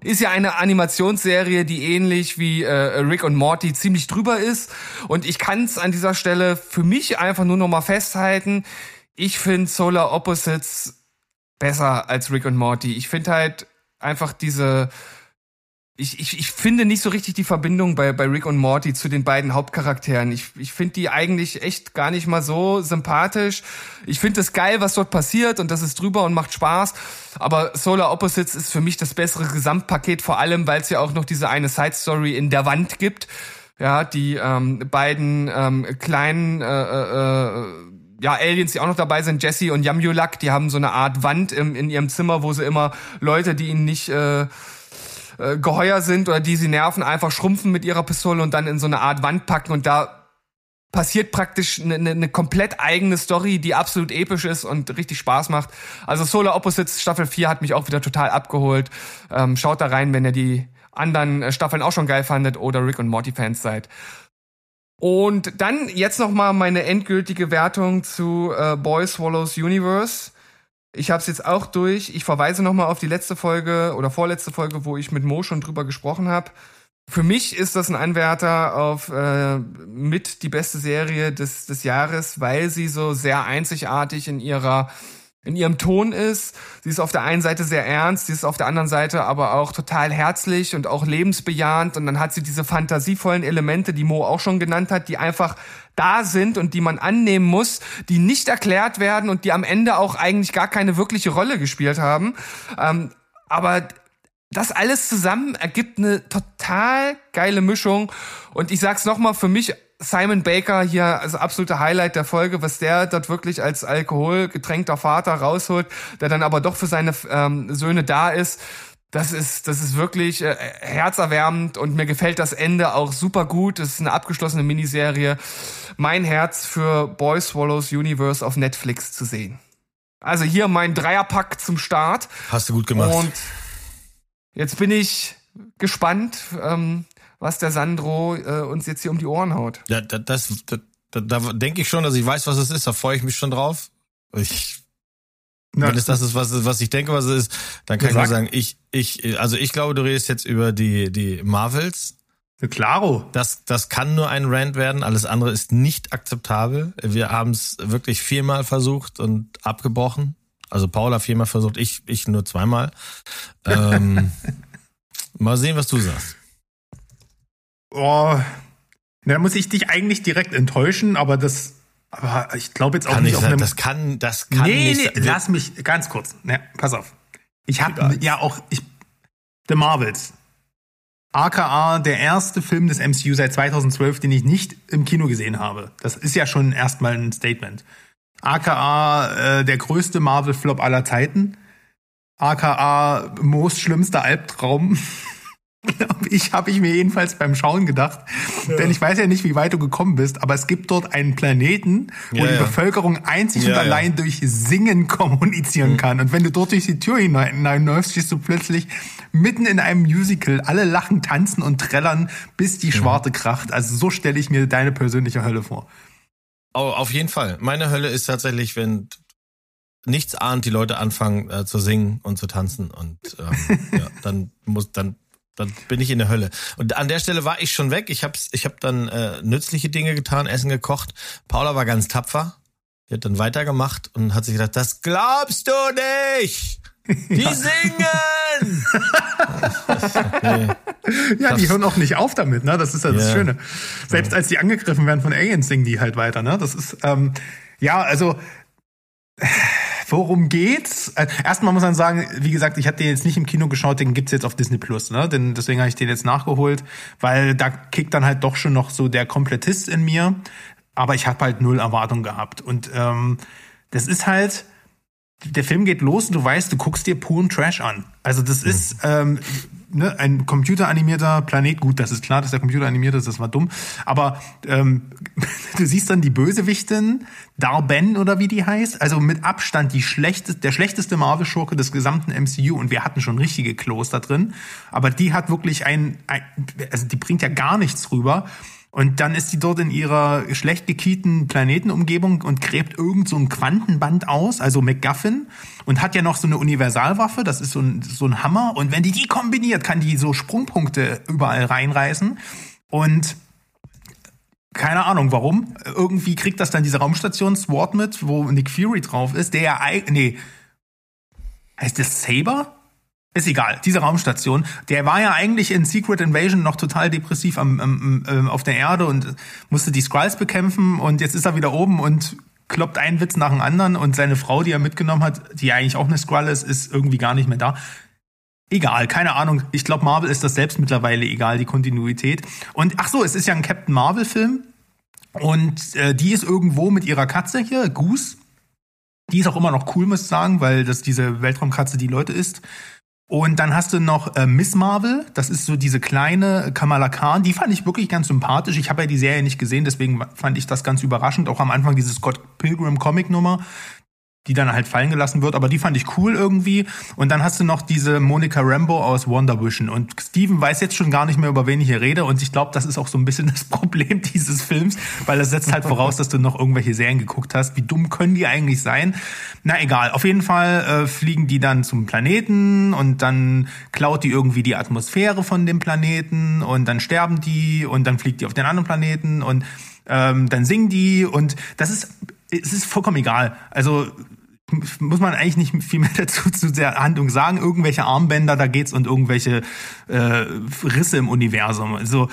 Ist ja eine Animationsserie, die ähnlich wie äh, Rick und Morty ziemlich drüber ist. Und ich kann es an dieser Stelle für mich einfach nur noch mal festhalten. Ich finde Solar Opposites besser als Rick und Morty. Ich finde halt einfach diese ich, ich, ich finde nicht so richtig die Verbindung bei, bei Rick und Morty zu den beiden Hauptcharakteren. Ich, ich finde die eigentlich echt gar nicht mal so sympathisch. Ich finde es geil, was dort passiert und das ist drüber und macht Spaß. Aber Solar Opposites ist für mich das bessere Gesamtpaket, vor allem, weil es ja auch noch diese eine Side Story in der Wand gibt. Ja, die ähm, beiden ähm, kleinen äh, äh, äh ja, Aliens, die auch noch dabei sind, Jesse und Yamulak, die haben so eine Art Wand im, in ihrem Zimmer, wo sie immer Leute, die ihnen nicht äh, äh, geheuer sind oder die sie nerven, einfach schrumpfen mit ihrer Pistole und dann in so eine Art Wand packen und da passiert praktisch eine, eine, eine komplett eigene Story, die absolut episch ist und richtig Spaß macht. Also Solar Opposites Staffel 4 hat mich auch wieder total abgeholt. Ähm, schaut da rein, wenn ihr die anderen äh, Staffeln auch schon geil fandet oder Rick und Morty Fans seid. Und dann jetzt noch mal meine endgültige Wertung zu äh, Boy Swallows Universe. Ich habe es jetzt auch durch. Ich verweise nochmal auf die letzte Folge oder vorletzte Folge, wo ich mit Mo schon drüber gesprochen habe. Für mich ist das ein Anwärter auf äh, mit die beste Serie des, des Jahres, weil sie so sehr einzigartig in ihrer in ihrem Ton ist. Sie ist auf der einen Seite sehr ernst, sie ist auf der anderen Seite aber auch total herzlich und auch lebensbejahend und dann hat sie diese fantasievollen Elemente, die Mo auch schon genannt hat, die einfach da sind und die man annehmen muss, die nicht erklärt werden und die am Ende auch eigentlich gar keine wirkliche Rolle gespielt haben. Ähm, aber das alles zusammen ergibt eine total geile Mischung und ich sag's nochmal, für mich Simon Baker hier, also absolute Highlight der Folge, was der dort wirklich als alkoholgetränkter Vater rausholt, der dann aber doch für seine ähm, Söhne da ist. Das ist, das ist wirklich äh, herzerwärmend und mir gefällt das Ende auch super gut. Es ist eine abgeschlossene Miniserie. Mein Herz für Boy Swallows Universe auf Netflix zu sehen. Also hier mein Dreierpack zum Start. Hast du gut gemacht. Und jetzt bin ich gespannt, ähm, was der Sandro äh, uns jetzt hier um die Ohren haut. Ja, da, das, da, da, da denke ich schon, dass ich weiß, was es ist. Da freue ich mich schon drauf. Ich, Na, wenn es das ist, was, was ich denke, was es ist, dann kann ich nur sag. sagen, ich, ich, also ich glaube, du redest jetzt über die, die Marvels. Claro. Das, das kann nur ein Rant werden. Alles andere ist nicht akzeptabel. Wir haben es wirklich viermal versucht und abgebrochen. Also Paula viermal versucht, ich, ich nur zweimal. Ähm, mal sehen, was du sagst. Oh, da muss ich dich eigentlich direkt enttäuschen, aber das, aber ich glaube jetzt auch Kann nicht auf einem. Das kann, das kann nee, nicht nee, sein. lass mich ganz kurz. Ne, pass auf. Ich habe ja auch ich, The Marvels. AKA der erste Film des MCU seit 2012, den ich nicht im Kino gesehen habe. Das ist ja schon erstmal ein Statement. AKA äh, der größte Marvel-Flop aller Zeiten. AKA Moos schlimmster Albtraum. Ich habe ich mir jedenfalls beim Schauen gedacht. Denn ich weiß ja nicht, wie weit du gekommen bist, aber es gibt dort einen Planeten, wo Ja, die ja. Bevölkerung einzig Ja, und ja. allein durch Singen kommunizieren kann. Und wenn du dort durch die Tür hinein- hineinläufst, stehst du plötzlich mitten in einem Musical. Alle lachen, tanzen und trällern, bis die Schwarte kracht. Also so stelle ich mir deine persönliche Hölle vor. Oh, auf jeden Fall. Meine Hölle ist tatsächlich, wenn nichts ahnt, die Leute anfangen äh, zu singen und zu tanzen und ähm, ja, dann muss dann dann bin ich in der Hölle. Und an der Stelle war ich schon weg. Ich hab's, ich hab dann äh, nützliche Dinge getan, Essen gekocht. Paula war ganz tapfer. Die hat dann weitergemacht und hat sich gedacht, das glaubst du nicht! Die singen! nee. Ja, die hören auch nicht auf damit, ne? Das ist ja das Ja. Schöne. Selbst als die angegriffen werden von Aliens, singen die halt weiter, ne? Das ist, ähm, ja, also, worum geht's? Äh, erstmal muss man sagen, wie gesagt, ich hatte den jetzt nicht im Kino geschaut, den gibt's jetzt auf Disney Plus, ne? Denn deswegen habe ich den jetzt nachgeholt, weil da kickt dann halt doch schon noch so der Komplettist in mir. Aber ich habe halt null Erwartung gehabt. Und ähm, das ist halt, der Film geht los und du weißt, du guckst dir puren Trash an. Also das ist ähm, ne, ein computeranimierter Planet. Gut, das ist klar, dass der Computer animiert ist, das war dumm. Aber ähm, du siehst dann die Bösewichtin, Darben oder wie die heißt. Also mit Abstand die schlechteste, der schlechteste Marvel-Schurke des gesamten MCU. Und wir hatten schon richtige Klos da drin. Aber die hat wirklich ein, ein also die bringt ja gar nichts rüber. Und dann ist sie dort in ihrer schlecht gekieten Planetenumgebung und gräbt irgend so ein Quantenband aus, also MacGuffin, und hat ja noch so eine Universalwaffe, das ist so ein, so ein Hammer. Und wenn die die kombiniert, kann die so Sprungpunkte überall reinreißen. Und keine Ahnung warum. Irgendwie kriegt das dann diese Raumstation SWAT mit, wo Nick Fury drauf ist, der ja nee. Heißt das Saber? Ist egal, diese Raumstation, der war ja eigentlich in Secret Invasion noch total depressiv am, am, ähm, auf der Erde und musste die Skrulls bekämpfen und jetzt ist er wieder oben und kloppt einen Witz nach dem anderen und seine Frau, die er mitgenommen hat, die eigentlich auch eine Skrull ist, ist irgendwie gar nicht mehr da. Egal, keine Ahnung. Ich glaube, Marvel ist das selbst mittlerweile egal, die Kontinuität. Und ach so, es ist ja ein Captain Marvel-Film. Und äh, die ist irgendwo mit ihrer Katze hier, Goose. Die ist auch immer noch cool, muss ich sagen, weil das diese Weltraumkatze die Leute isst. Und dann hast du noch äh, Miss Marvel, das ist so diese kleine Kamala Khan, die fand ich wirklich ganz sympathisch. Ich habe ja die Serie nicht gesehen, deswegen fand ich das ganz überraschend. Auch am Anfang diese Scott Pilgrim Comic Nummer, die dann halt fallen gelassen wird, aber die fand ich cool irgendwie. Und dann hast du noch diese Monica Rambo aus Wonder Vision. Und Steven weiß jetzt schon gar nicht mehr, über wen ich hier rede. Und ich glaube, das ist auch so ein bisschen das Problem dieses Films, weil das setzt halt voraus, dass du noch irgendwelche Serien geguckt hast. Wie dumm können die eigentlich sein? Na egal, auf jeden Fall äh, fliegen die dann zum Planeten und dann klaut die irgendwie die Atmosphäre von dem Planeten und dann sterben die und dann fliegt die auf den anderen Planeten und ähm, dann singen die und das ist, es ist vollkommen egal. Also muss man eigentlich nicht viel mehr dazu zu der Handlung sagen. Irgendwelche Armbänder, da geht's und irgendwelche äh, Risse im Universum. Also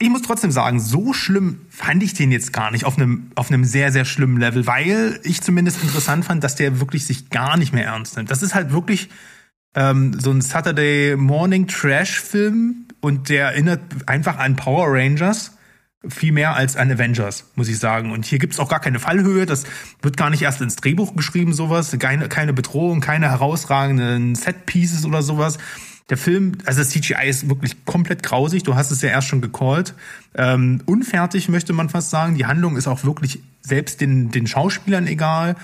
ich muss trotzdem sagen, so schlimm fand ich den jetzt gar nicht auf einem auf einem sehr sehr schlimmen Level, weil ich zumindest interessant fand, dass der wirklich sich gar nicht mehr ernst nimmt. Das ist halt wirklich ähm, so ein Saturday Morning Trash Film und der erinnert einfach an Power Rangers viel mehr als an Avengers, muss ich sagen. Und hier gibt's auch gar keine Fallhöhe. Das wird gar nicht erst ins Drehbuch geschrieben, sowas. Keine, keine Bedrohung, keine herausragenden Set-Pieces oder sowas. Der Film, also das CGI ist wirklich komplett grausig. Du hast es ja erst schon gecallt. Ähm, unfertig möchte man fast sagen. Die Handlung ist auch wirklich selbst den, den Schauspielern egal.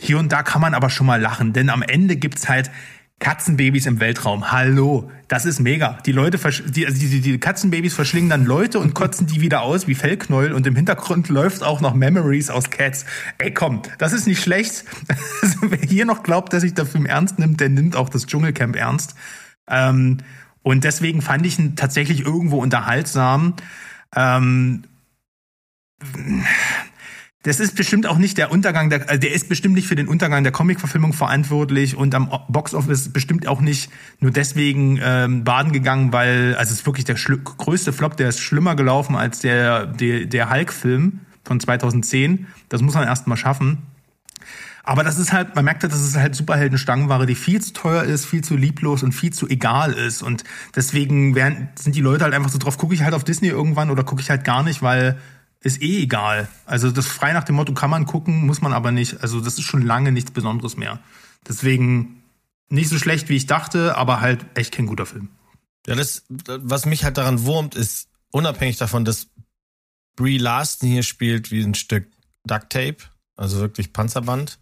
Hier und da kann man aber schon mal lachen, denn am Ende gibt's halt Katzenbabys im Weltraum. Hallo, das ist mega. Die Leute, die, also die, die Katzenbabys verschlingen dann Leute und kotzen die wieder aus wie Fellknäuel und im Hintergrund läuft auch noch Memories aus Cats. Ey, komm, das ist nicht schlecht. Also, wer hier noch glaubt, dass sich der Film ernst nimmt, der nimmt auch das Dschungelcamp ernst. Ähm, und deswegen fand ich ihn tatsächlich irgendwo unterhaltsam. Ähm, das ist bestimmt auch nicht der Untergang, der, also der ist bestimmt nicht für den Untergang der Comic-Verfilmung verantwortlich und am Box-Office bestimmt auch nicht nur deswegen ähm, baden gegangen, weil, also es ist wirklich der größte Flop, der ist schlimmer gelaufen als der, der, der Hulk-Film von 2010. Das muss man erst mal schaffen. Aber das ist halt, man merkt halt, dass es halt Superhelden-Stangenware, die viel zu teuer ist, viel zu lieblos und viel zu egal ist. Und deswegen werden, sind die Leute halt einfach so drauf, gucke ich halt auf Disney irgendwann oder gucke ich halt gar nicht, weil ist eh egal. Also das frei nach dem Motto kann man gucken, muss man aber nicht. Also das ist schon lange nichts Besonderes mehr. Deswegen nicht so schlecht, wie ich dachte, aber halt echt kein guter Film. Ja, das, was mich halt daran wurmt, ist unabhängig davon, dass Brie Larson hier spielt wie ein Stück Duct Tape, also wirklich Panzerband.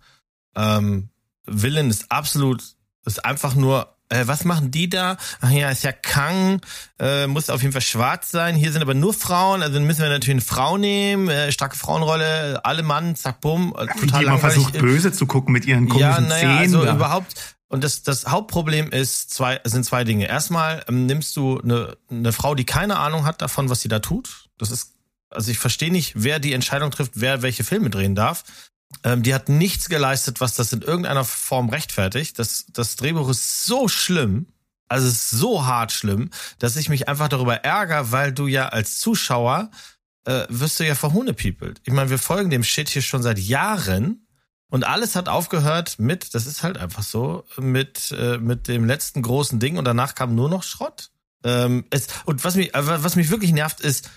Ähm, Villain ist absolut, ist einfach nur äh, was machen die da? Ach ja, ist ja Kang, äh, muss auf jeden Fall schwarz sein. Hier sind aber nur Frauen, also müssen wir natürlich eine Frau nehmen, äh, starke Frauenrolle, alle Mann, zack, bumm. Äh, total die immer versucht böse zu gucken mit ihren komischen ja, naja, Zähnen. Also überhaupt. Und das, das Hauptproblem ist zwei, sind zwei Dinge. Erstmal ähm, nimmst du eine, eine Frau, die keine Ahnung hat davon, was sie da tut. Das ist, also ich verstehe nicht, wer die Entscheidung trifft, wer welche Filme drehen darf. Ähm, die hat nichts geleistet, was das in irgendeiner Form rechtfertigt. Das, das Drehbuch ist so schlimm, also ist so hart schlimm, dass ich mich einfach darüber ärgere, weil du ja als Zuschauer äh, wirst du ja verhunepiepelt. Ich meine, wir folgen dem Shit hier schon seit Jahren und alles hat aufgehört mit, das ist halt einfach so, mit, äh, mit dem letzten großen Ding und danach kam nur noch Schrott. Ähm, es, und was mich, äh, was mich wirklich nervt, ist,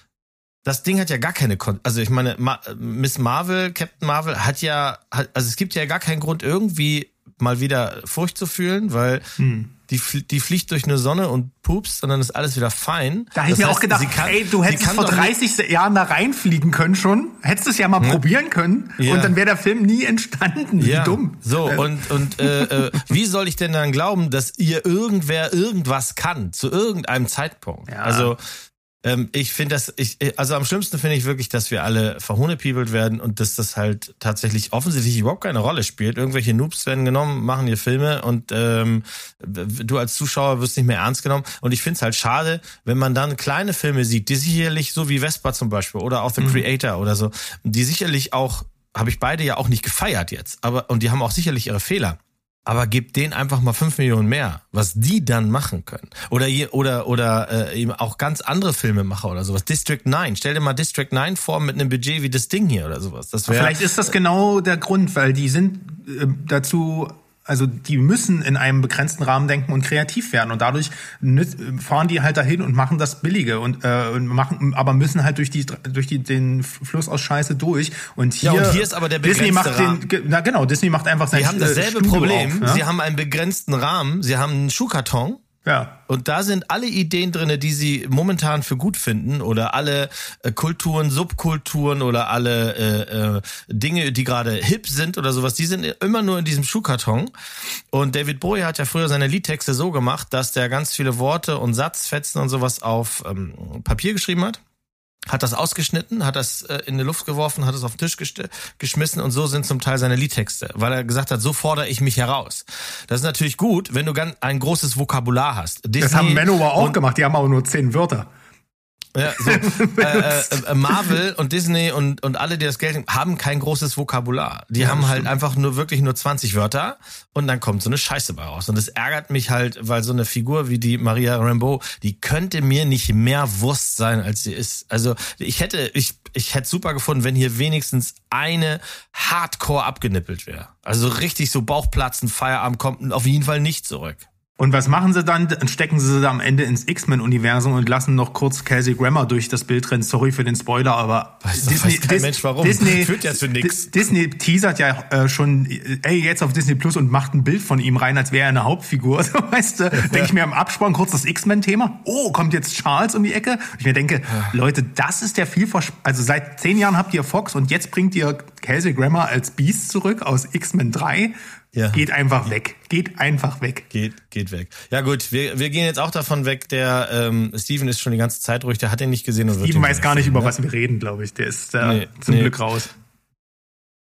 das Ding hat ja gar keine Kon also ich meine Ma Miss Marvel, Captain Marvel hat ja hat, also es gibt ja gar keinen Grund irgendwie mal wieder Furcht zu fühlen, weil hm. die die fliegt durch eine Sonne und pups, sondern ist alles wieder fein. Da hätte ich mir auch gedacht, kann, ey, du hättest vor 30 Jahren da reinfliegen können schon, hättest es ja mal hm. probieren können ja. und dann wäre der Film nie entstanden. Wie ja. dumm. So äh. und und äh, äh, wie soll ich denn dann glauben, dass ihr irgendwer irgendwas kann zu irgendeinem Zeitpunkt? Ja. Also ähm, ich finde das, ich, also am schlimmsten finde ich wirklich, dass wir alle verhunepiebelt werden und dass das halt tatsächlich offensichtlich überhaupt keine Rolle spielt. Irgendwelche Noobs werden genommen, machen hier Filme und ähm, du als Zuschauer wirst nicht mehr ernst genommen. Und ich finde es halt schade, wenn man dann kleine Filme sieht, die sicherlich, so wie Vespa zum Beispiel oder auch The mhm. Creator oder so, die sicherlich auch, habe ich beide ja auch nicht gefeiert jetzt, aber und die haben auch sicherlich ihre Fehler aber gib denen einfach mal fünf Millionen mehr, was die dann machen können. Oder oder oder äh, eben auch ganz andere Filme machen oder sowas. District 9, stell dir mal District 9 vor mit einem Budget wie das Ding hier oder sowas. Das wär, Vielleicht ist das genau der Grund, weil die sind äh, dazu also die müssen in einem begrenzten Rahmen denken und kreativ werden und dadurch fahren die halt dahin und machen das Billige und, äh, und machen, aber müssen halt durch die durch die den Fluss aus Scheiße durch und hier, ja, und hier ist aber der Disney macht Rahmen. den, na genau Disney macht einfach sein Sie haben dasselbe Studio Problem. Auf, ja? Sie haben einen begrenzten Rahmen. Sie haben einen Schuhkarton ja. Und da sind alle Ideen drinne, die sie momentan für gut finden oder alle äh, Kulturen, Subkulturen oder alle äh, äh, Dinge, die gerade hip sind oder sowas, die sind immer nur in diesem Schuhkarton. Und David Bowie hat ja früher seine Liedtexte so gemacht, dass der ganz viele Worte und Satzfetzen und sowas auf ähm, Papier geschrieben hat hat das ausgeschnitten, hat das äh, in die Luft geworfen, hat es auf den Tisch geschmissen und so sind zum Teil seine Liedtexte, weil er gesagt hat, so fordere ich mich heraus. Das ist natürlich gut, wenn du ganz ein großes Vokabular hast. Disney das haben Manowar auch gemacht, die haben auch nur zehn Wörter. Ja, so. äh, äh, äh, Marvel und Disney und, und alle, die das Geld haben, kein großes Vokabular. Die ja, haben halt einfach nur wirklich nur 20 Wörter und dann kommt so eine Scheiße bei raus. Und das ärgert mich halt, weil so eine Figur wie die Maria Rambeau, die könnte mir nicht mehr Wurst sein, als sie ist. Also ich hätte, ich, ich hätte super gefunden, wenn hier wenigstens eine Hardcore abgenippelt wäre. Also richtig so Bauchplatzen, Feierabend kommt auf jeden Fall nicht zurück. Und was machen sie dann? Dann stecken sie sie am Ende ins X-Men-Universum und lassen noch kurz Kelsey Grammer durch das Bild rennen. Sorry für den Spoiler, aber Weiß, Disney, weiß kein Dis Mensch warum. Disney, Führt ja zu nix. Disney teasert ja äh, schon, ey, jetzt auf Disney Plus und macht ein Bild von ihm rein, als wäre er eine Hauptfigur. So, weißt du, denke ich mir am Abspann kurz das X-Men-Thema. Oh, kommt jetzt Charles um die Ecke? Ich mir denke, ja. Leute, das ist der viel Also seit zehn Jahren habt ihr Fox und jetzt bringt ihr Kelsey Grammer als Beast zurück aus X-Men 3 ja. Geht einfach weg. Geht einfach weg. Geht, geht weg. Ja gut, wir, wir gehen jetzt auch davon weg. Der ähm, Steven ist schon die ganze Zeit ruhig, der hat den nicht gesehen. Und Steven weiß gar nicht, über ne? was wir reden, glaube ich. Der ist äh, nee, zum nee. Glück raus.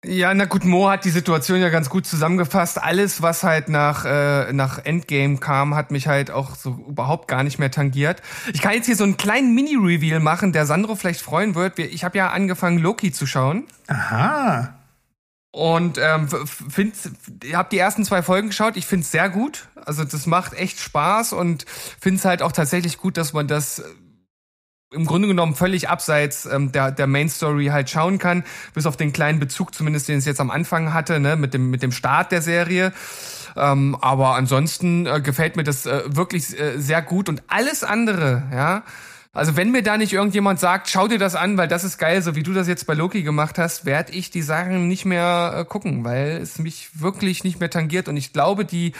Ja, na gut, Mo hat die Situation ja ganz gut zusammengefasst. Alles, was halt nach, äh, nach Endgame kam, hat mich halt auch so überhaupt gar nicht mehr tangiert. Ich kann jetzt hier so einen kleinen Mini-Reveal machen, der Sandro vielleicht freuen wird. Ich habe ja angefangen, Loki zu schauen. Aha. Und ähm, find, ihr habt die ersten zwei Folgen geschaut. Ich find's sehr gut. Also das macht echt Spaß und find's halt auch tatsächlich gut, dass man das äh, im Grunde genommen völlig abseits ähm, der, der Main Story halt schauen kann, bis auf den kleinen Bezug, zumindest den es jetzt am Anfang hatte, ne, mit dem mit dem Start der Serie. Ähm, aber ansonsten äh, gefällt mir das äh, wirklich äh, sehr gut und alles andere, ja also wenn mir da nicht irgendjemand sagt, schau dir das an, weil das ist geil, so wie du das jetzt bei Loki gemacht hast, werde ich die Sachen nicht mehr äh, gucken, weil es mich wirklich nicht mehr tangiert. Und ich glaube, die,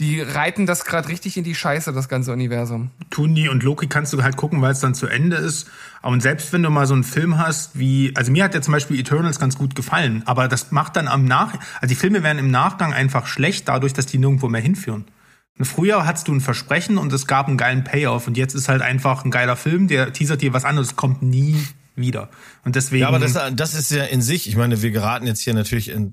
die reiten das gerade richtig in die Scheiße, das ganze Universum. Tun die und Loki kannst du halt gucken, weil es dann zu Ende ist. Und selbst wenn du mal so einen Film hast wie, also mir hat ja zum Beispiel Eternals ganz gut gefallen, aber das macht dann am Nach, also die Filme werden im Nachgang einfach schlecht, dadurch, dass die nirgendwo mehr hinführen. Früher hattest du ein Versprechen und es gab einen geilen Payoff und jetzt ist halt einfach ein geiler Film, der teasert dir was anderes, kommt nie wieder. Und deswegen. Ja, aber das, das ist ja in sich, ich meine, wir geraten jetzt hier natürlich in,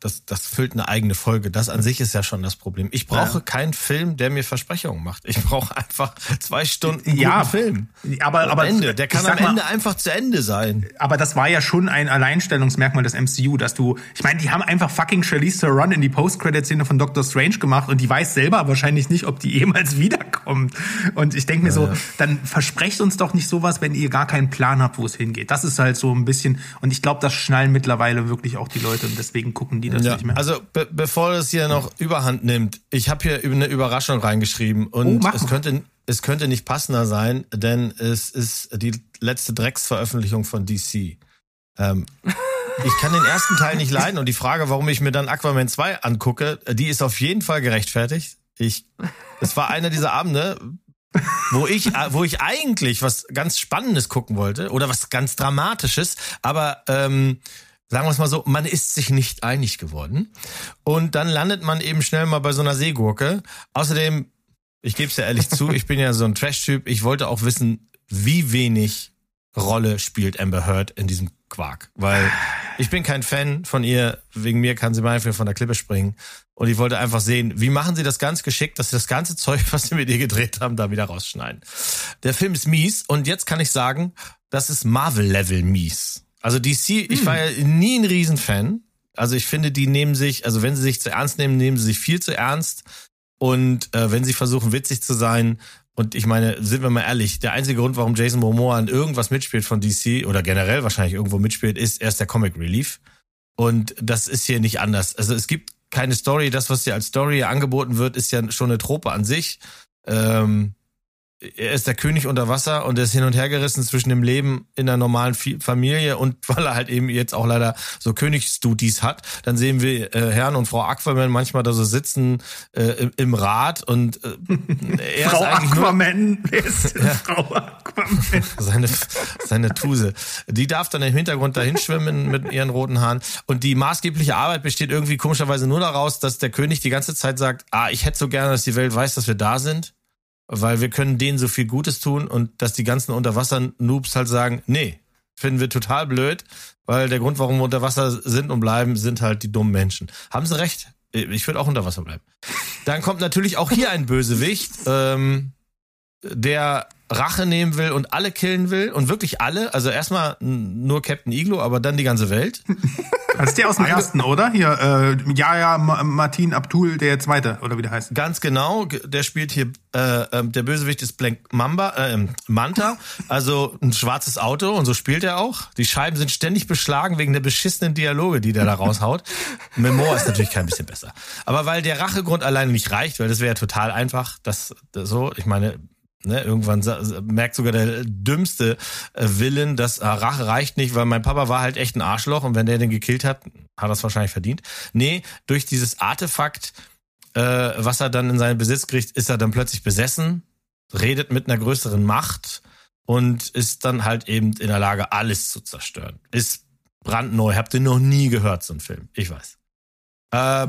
das, das füllt eine eigene Folge. Das an sich ist ja schon das Problem. Ich brauche ja. keinen Film, der mir Versprechungen macht. Ich brauche einfach zwei Stunden ja, Film. Aber, am aber Ende. Der kann am Ende mal, einfach zu Ende sein. Aber das war ja schon ein Alleinstellungsmerkmal des MCU, dass du, ich meine, die haben einfach fucking Charlize Theron in die Post-Credit-Szene von Doctor Strange gemacht und die weiß selber wahrscheinlich nicht, ob die jemals wiederkommt. Und ich denke mir ja, so, dann versprecht uns doch nicht sowas, wenn ihr gar keinen Plan habt, wo es hingeht. Das ist halt so ein bisschen, und ich glaube, das schnallen mittlerweile wirklich auch die Leute und deswegen gucken die das ja. nicht mehr. Also be bevor es hier noch Überhand nimmt, ich habe hier eine Überraschung reingeschrieben und oh, es könnte es könnte nicht passender sein, denn es ist die letzte Drecksveröffentlichung von DC. Ähm, ich kann den ersten Teil nicht leiden und die Frage, warum ich mir dann Aquaman 2 angucke, die ist auf jeden Fall gerechtfertigt. Ich, es war einer dieser Abende, wo ich, wo ich eigentlich was ganz Spannendes gucken wollte oder was ganz Dramatisches, aber ähm, sagen wir es mal so, man ist sich nicht einig geworden. Und dann landet man eben schnell mal bei so einer Seegurke. Außerdem, ich gebe es ja ehrlich zu, ich bin ja so ein Trash-Typ. Ich wollte auch wissen, wie wenig Rolle spielt Amber Heard in diesem Quark. Weil ich bin kein Fan von ihr. Wegen mir kann sie mal einfach von der Klippe springen. Und ich wollte einfach sehen, wie machen sie das ganz geschickt, dass sie das ganze Zeug, was sie mit ihr gedreht haben, da wieder rausschneiden. Der Film ist mies. Und jetzt kann ich sagen, das ist Marvel-Level mies. Also DC, hm. ich war ja nie ein Riesenfan. Also ich finde, die nehmen sich, also wenn sie sich zu ernst nehmen, nehmen sie sich viel zu ernst. Und äh, wenn sie versuchen, witzig zu sein, und ich meine, sind wir mal ehrlich, der einzige Grund, warum Jason Momoa an irgendwas mitspielt von DC oder generell wahrscheinlich irgendwo mitspielt, ist, er ist der Comic Relief. Und das ist hier nicht anders. Also es gibt keine Story. Das, was dir als Story angeboten wird, ist ja schon eine Trope an sich. Ähm, er ist der König unter Wasser und er ist hin und her gerissen zwischen dem Leben in einer normalen Familie und weil er halt eben jetzt auch leider so Königsstudies hat. Dann sehen wir äh, Herrn und Frau Aquaman manchmal da so sitzen äh, im, Rad und äh, er Frau ist eigentlich Aquaman, nur, ist ja, Frau Aquaman? Seine, seine Tuse. Die darf dann im Hintergrund dahin schwimmen mit ihren roten Haaren und die maßgebliche Arbeit besteht irgendwie komischerweise nur daraus, dass der König die ganze Zeit sagt, ah, ich hätte so gerne, dass die Welt weiß, dass wir da sind weil wir können denen so viel Gutes tun und dass die ganzen Unterwasser-Noobs halt sagen, nee, finden wir total blöd, weil der Grund, warum wir unter Wasser sind und bleiben, sind halt die dummen Menschen. Haben sie recht? Ich würde auch unter Wasser bleiben. Dann kommt natürlich auch hier ein Bösewicht. Ähm, der Rache nehmen will und alle killen will und wirklich alle, also erstmal nur Captain Iglo, aber dann die ganze Welt. Das ist der aus dem ersten, oder? Hier, äh, ja, ja, Martin Abdul, der zweite, oder wie der heißt. Ganz genau, der spielt hier, äh, äh, der Bösewicht ist Blank Mamba, äh, Manta, also ein schwarzes Auto und so spielt er auch. Die Scheiben sind ständig beschlagen wegen der beschissenen Dialoge, die der da raushaut. Memoir ist natürlich kein bisschen besser. Aber weil der Rachegrund alleine nicht reicht, weil das wäre ja total einfach, das, das so, ich meine, Ne, irgendwann merkt sogar der dümmste äh, Willen, dass äh, Rache reicht nicht, weil mein Papa war halt echt ein Arschloch und wenn der den gekillt hat, hat er es wahrscheinlich verdient. Nee, durch dieses Artefakt, äh, was er dann in seinen Besitz kriegt, ist er dann plötzlich besessen, redet mit einer größeren Macht und ist dann halt eben in der Lage, alles zu zerstören. Ist brandneu. Habt ihr noch nie gehört, so ein Film. Ich weiß. Äh,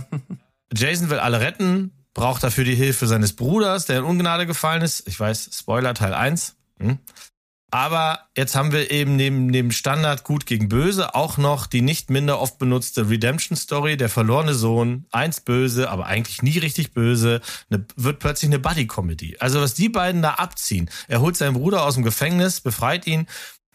Jason will alle retten, braucht dafür die Hilfe seines Bruders, der in Ungnade gefallen ist. Ich weiß, Spoiler Teil 1. Hm. Aber jetzt haben wir eben neben dem Standard Gut gegen Böse auch noch die nicht minder oft benutzte Redemption Story, der verlorene Sohn, eins böse, aber eigentlich nie richtig böse, eine, wird plötzlich eine Buddy Comedy. Also was die beiden da abziehen. Er holt seinen Bruder aus dem Gefängnis, befreit ihn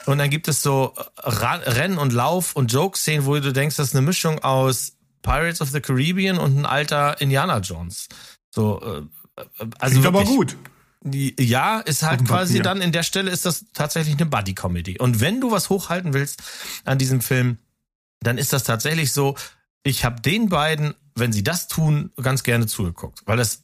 und dann gibt es so Rennen und Lauf und Joke-Szenen, wo du denkst, das ist eine Mischung aus Pirates of the Caribbean und ein alter Indiana Jones. So, äh, also Klingt aber gut. Ja, ist halt quasi dann in der Stelle ist das tatsächlich eine Buddy Comedy. Und wenn du was hochhalten willst an diesem Film, dann ist das tatsächlich so. Ich habe den beiden, wenn sie das tun, ganz gerne zugeguckt, weil das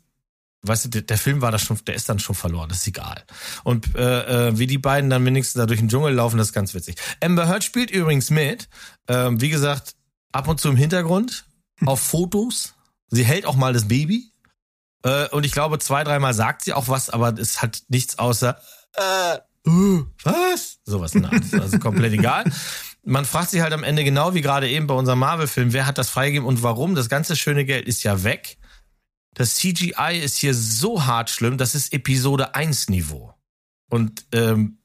weißt du, der, der, Film war da schon, der ist dann schon verloren, das ist egal. Und äh, äh, wie die beiden dann wenigstens da durch den Dschungel laufen, das ist ganz witzig. Amber Heard spielt übrigens mit, ähm, wie gesagt, ab und zu im Hintergrund, auf Fotos. Sie hält auch mal das Baby. Äh, und ich glaube, zwei, dreimal sagt sie auch was, aber es hat nichts außer äh, uh, was? Sowas in der Art. Also komplett egal. Man fragt sich halt am Ende genau wie gerade eben bei unserem Marvel-Film, wer hat das freigegeben und warum? Das ganze schöne Geld ist ja weg. Das CGI ist hier so hart schlimm, das ist Episode 1 Niveau. Und ähm,